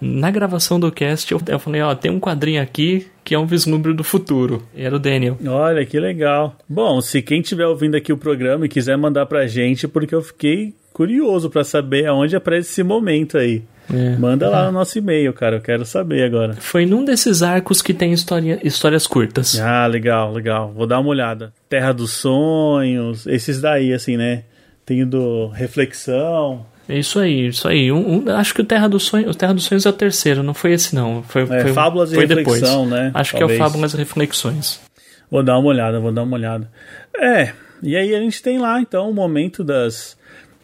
Speaker 2: na gravação do cast eu, eu falei, ó, tem um quadrinho aqui que é um vislumbre do futuro. E era o Daniel.
Speaker 1: Olha, que legal. Bom, se quem estiver ouvindo aqui o programa e quiser mandar pra gente, porque eu fiquei curioso pra saber aonde aparece esse momento aí.
Speaker 2: É.
Speaker 1: Manda lá no nosso e-mail, cara. Eu quero saber agora.
Speaker 2: Foi num desses arcos que tem história, histórias curtas.
Speaker 1: Ah, legal, legal. Vou dar uma olhada. Terra dos Sonhos, esses daí, assim, né? Tem o do Reflexão.
Speaker 2: É isso aí, isso aí. Um, um- acho que o Terra dos Sonhos, o Terra dos Sonhos é o terceiro, não foi esse não. Foi,
Speaker 1: É,
Speaker 2: foi,
Speaker 1: Fábulas e
Speaker 2: foi
Speaker 1: Reflexão,
Speaker 2: depois.
Speaker 1: né?
Speaker 2: Acho que
Speaker 1: Talvez.
Speaker 2: é o Fábulas e Reflexões.
Speaker 1: Vou dar uma olhada, vou dar uma olhada. É, e aí a gente tem lá então o momento das,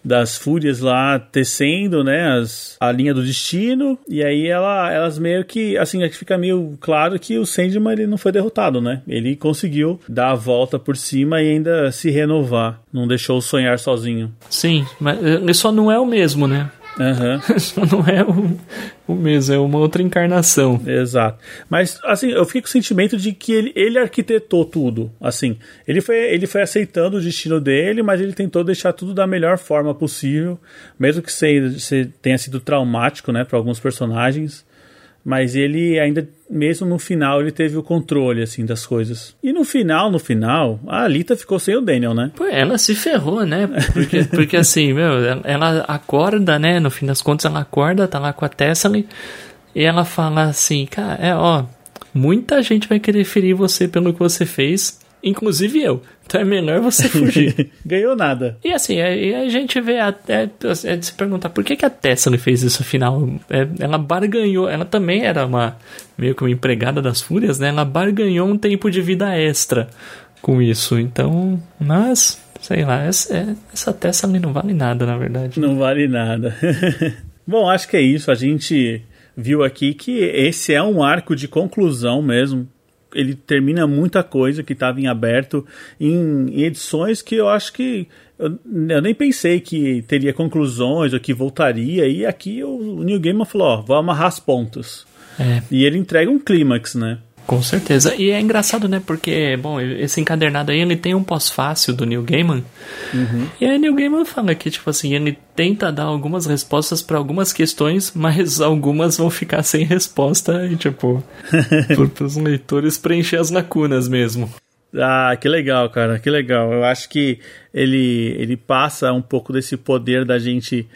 Speaker 1: das fúrias lá tecendo, né, as, a linha do destino, e aí ela, elas meio que, assim, aqui fica meio claro que o Sandman ele não foi derrotado, né? Ele conseguiu dar a volta por cima e ainda se renovar, não deixou sonhar sozinho.
Speaker 2: Sim, mas ele só não é o mesmo, né? Só não é o, o mesmo, é uma outra encarnação.
Speaker 1: Exato. Mas, assim, eu fico com o sentimento de que ele, ele arquitetou tudo. Assim, ele foi, ele foi aceitando o destino dele, mas ele tentou deixar tudo da melhor forma possível, mesmo que se, se tenha sido traumático, né, para alguns personagens. Mas ele ainda, mesmo no final, ele teve o controle, assim, das coisas. E no final, no final, a Alita ficou sem o Daniel, né?
Speaker 2: Pô, ela se ferrou, né? Porque, porque assim, meu, ela- acorda, né? No fim das contas, ela acorda, tá lá com a Tessely, e ela fala assim, cara, é, ó, muita gente vai querer ferir você pelo que você fez, inclusive eu. Então é melhor você fugir.
Speaker 1: Ganhou nada.
Speaker 2: E assim, aí a gente vê até é de se perguntar por que, que a Tessely fez isso afinal. É, ela barganhou, ela também era uma meio que uma empregada das fúrias, né? Ela barganhou um tempo de vida extra com isso. Então, mas, sei lá, essa, é- essa Tessely não vale nada, na verdade.
Speaker 1: Não vale nada. Bom, acho que é isso. A gente viu aqui que esse é um arco de conclusão mesmo. Ele termina muita coisa que estava em aberto em, em, edições que eu acho que eu, eu, nem pensei que teria conclusões ou que voltaria. E aqui o, o New Gaiman falou: ó, vou amarrar as pontas.
Speaker 2: É.
Speaker 1: E ele entrega um clímax, né?
Speaker 2: Com certeza. E é engraçado, né? Porque, bom, esse encadernado aí, ele tem um pós-fácil do Neil Gaiman.
Speaker 1: Uhum.
Speaker 2: E aí Neil Gaiman fala que, tipo assim, ele tenta dar algumas respostas para algumas questões, mas algumas vão ficar sem resposta e, tipo, para os leitores preencher as lacunas mesmo.
Speaker 1: Ah, que legal, cara, que legal. Eu acho que ele, ele passa um pouco desse poder da gente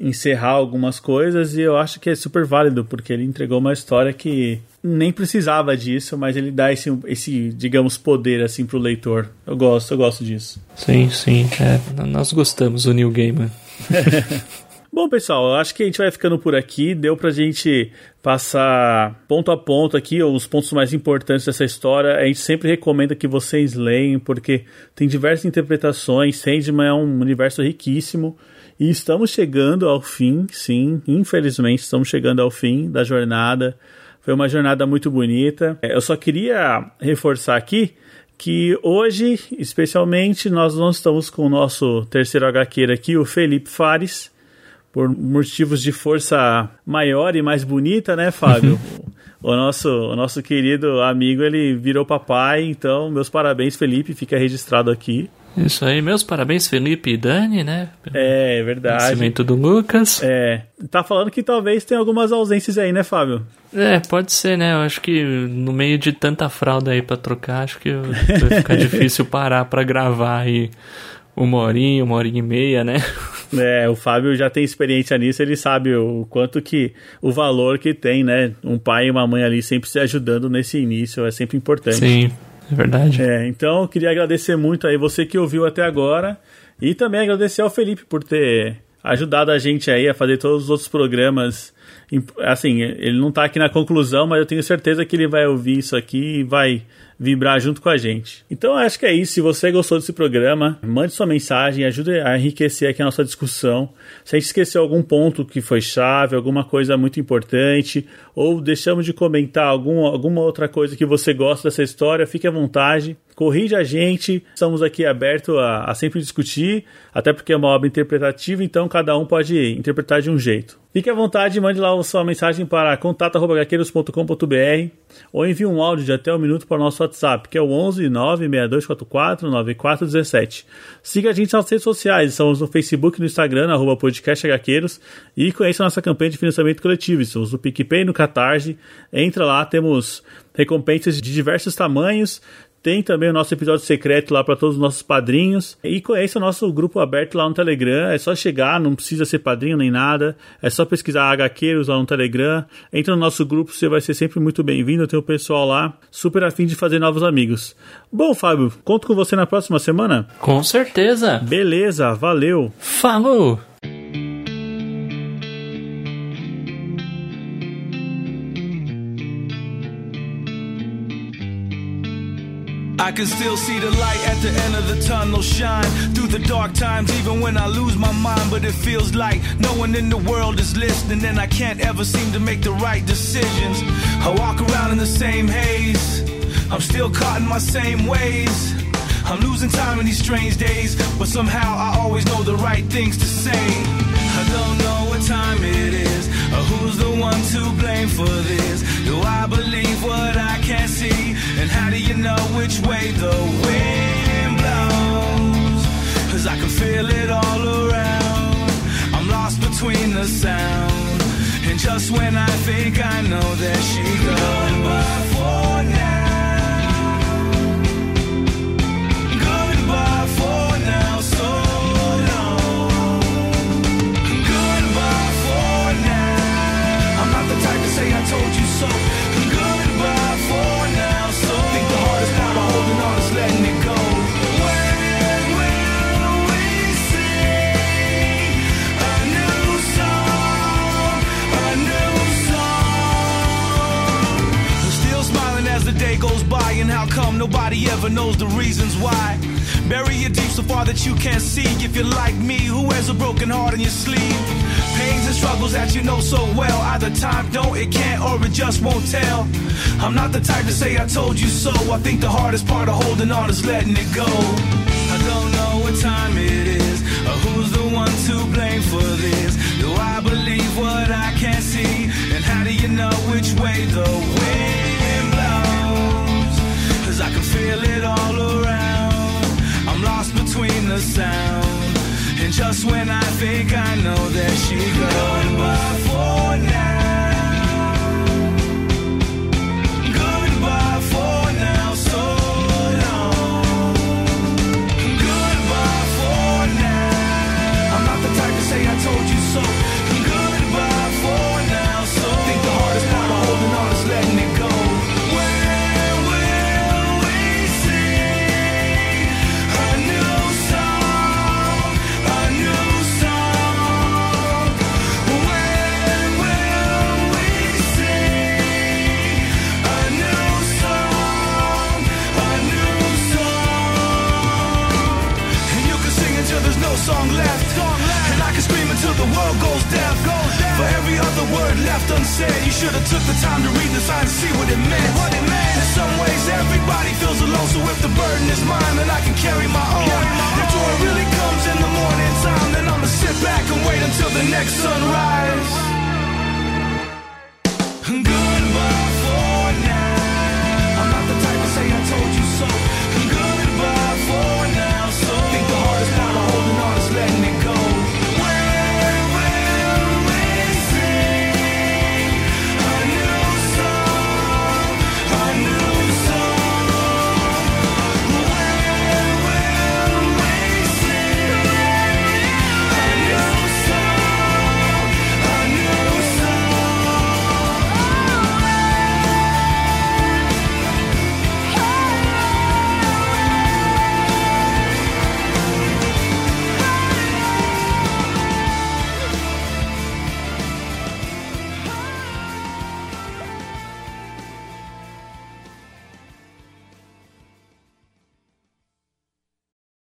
Speaker 1: encerrar algumas coisas e eu acho que é super válido, porque ele entregou uma história que nem precisava disso, mas ele dá esse, esse digamos, poder assim pro leitor. Eu gosto, eu gosto disso.
Speaker 2: Sim, sim. É, nós gostamos do New Gaiman.
Speaker 1: Bom, pessoal, eu acho que a gente vai ficando por aqui. Deu pra gente passar ponto a ponto aqui os pontos mais importantes dessa história. A gente sempre recomenda que vocês leiam, porque tem diversas interpretações. Sandman é um universo riquíssimo. E estamos chegando ao fim, sim, infelizmente estamos chegando ao fim da jornada. Foi uma jornada muito bonita. É, eu só queria reforçar aqui que hoje, especialmente, nós não estamos com o nosso terceiro HQ aqui, o Felipe Fares, por motivos de força maior e mais bonita, né, Fábio? o nosso, o nosso querido amigo, ele virou papai, então meus parabéns, Felipe, fica registrado aqui.
Speaker 2: Isso aí, meus parabéns, Felipe e Dani, né?
Speaker 1: É, verdade.
Speaker 2: Nascimento do Lucas.
Speaker 1: É. Tá falando que talvez tenha algumas ausências aí, né, Fábio?
Speaker 2: É, pode ser, né? Eu acho que no meio de tanta fralda aí pra trocar, acho que vai ficar difícil parar pra gravar aí uma horinha, uma horinha e meia, né?
Speaker 1: É, o Fábio já tem experiência nisso, ele sabe o quanto que, o valor que tem, né? Um pai e uma mãe ali sempre se ajudando nesse início, é sempre importante.
Speaker 2: Sim. É verdade.
Speaker 1: É, então, queria agradecer muito aí você que ouviu até agora e também agradecer ao Felipe por ter ajudado a gente aí a fazer todos os outros programas. Assim, ele não está aqui na conclusão, mas eu tenho certeza que ele vai ouvir isso aqui e vai vibrar junto com a gente. Então acho que é isso. Se você gostou desse programa, mande sua mensagem, ajude a enriquecer aqui a nossa discussão. Se a gente esqueceu algum ponto que foi chave, alguma coisa muito importante, ou deixamos de comentar algum, alguma outra coisa que você gosta dessa história, fique à vontade corrige a gente, estamos aqui abertos a, a, sempre discutir, até porque é uma obra interpretativa, então cada um pode interpretar de um jeito. Fique à vontade, mande lá sua mensagem para contato.gaqueiros.com.br ou envie um áudio de até um minuto para o nosso WhatsApp, que é o 11 96244 9417. Siga a gente nas redes sociais, estamos no Facebook e no Instagram, arroba podcast e conheça a nossa campanha de financiamento coletivo, estamos no PicPay e no Catarse. Entra lá, temos recompensas de diversos tamanhos, tem também o nosso episódio secreto lá para todos os nossos padrinhos. E conheça o nosso grupo aberto lá no Telegram. É só chegar, não precisa ser padrinho nem nada. É só pesquisar HQs lá no Telegram. Entra no nosso grupo, você vai ser sempre muito bem-vindo. Tem o pessoal lá, super afim de fazer novos amigos. Bom, Fábio, conto com você na próxima semana?
Speaker 2: Com certeza.
Speaker 1: Beleza, valeu.
Speaker 2: Falou! I can still see the light at the end of the tunnel shine through the dark times, even when I lose my mind. But it feels like no one in the world is listening, and I can't ever seem to make the right decisions. I walk around in the same haze, I'm still caught in my same ways. I'm losing time in these strange days, but somehow I always know the right things to say. I don't know what time it is, one to blame for this. Do I believe what I can't see? And how do you know which way the wind blows? Cause I can feel it all around. I'm lost between the sound. And just when I think I know, there she goes.
Speaker 3: Outcome, nobody ever knows the reasons why. Bury it deep so far that you can't see. If you're like me, who wears a broken heart in your sleeve? Pains and struggles that you know so well. Either time don't, it can't, or it just won't tell. I'm not the type to say I told you so. I think the hardest part of holding on is letting it go. I don't know what time it is, or who's the one to blame for this. Do I believe what I can't see? And how do you know which way the wind I can feel it all around. I'm lost between the sound. And just when I think I know, there she goes. Goodbye for now.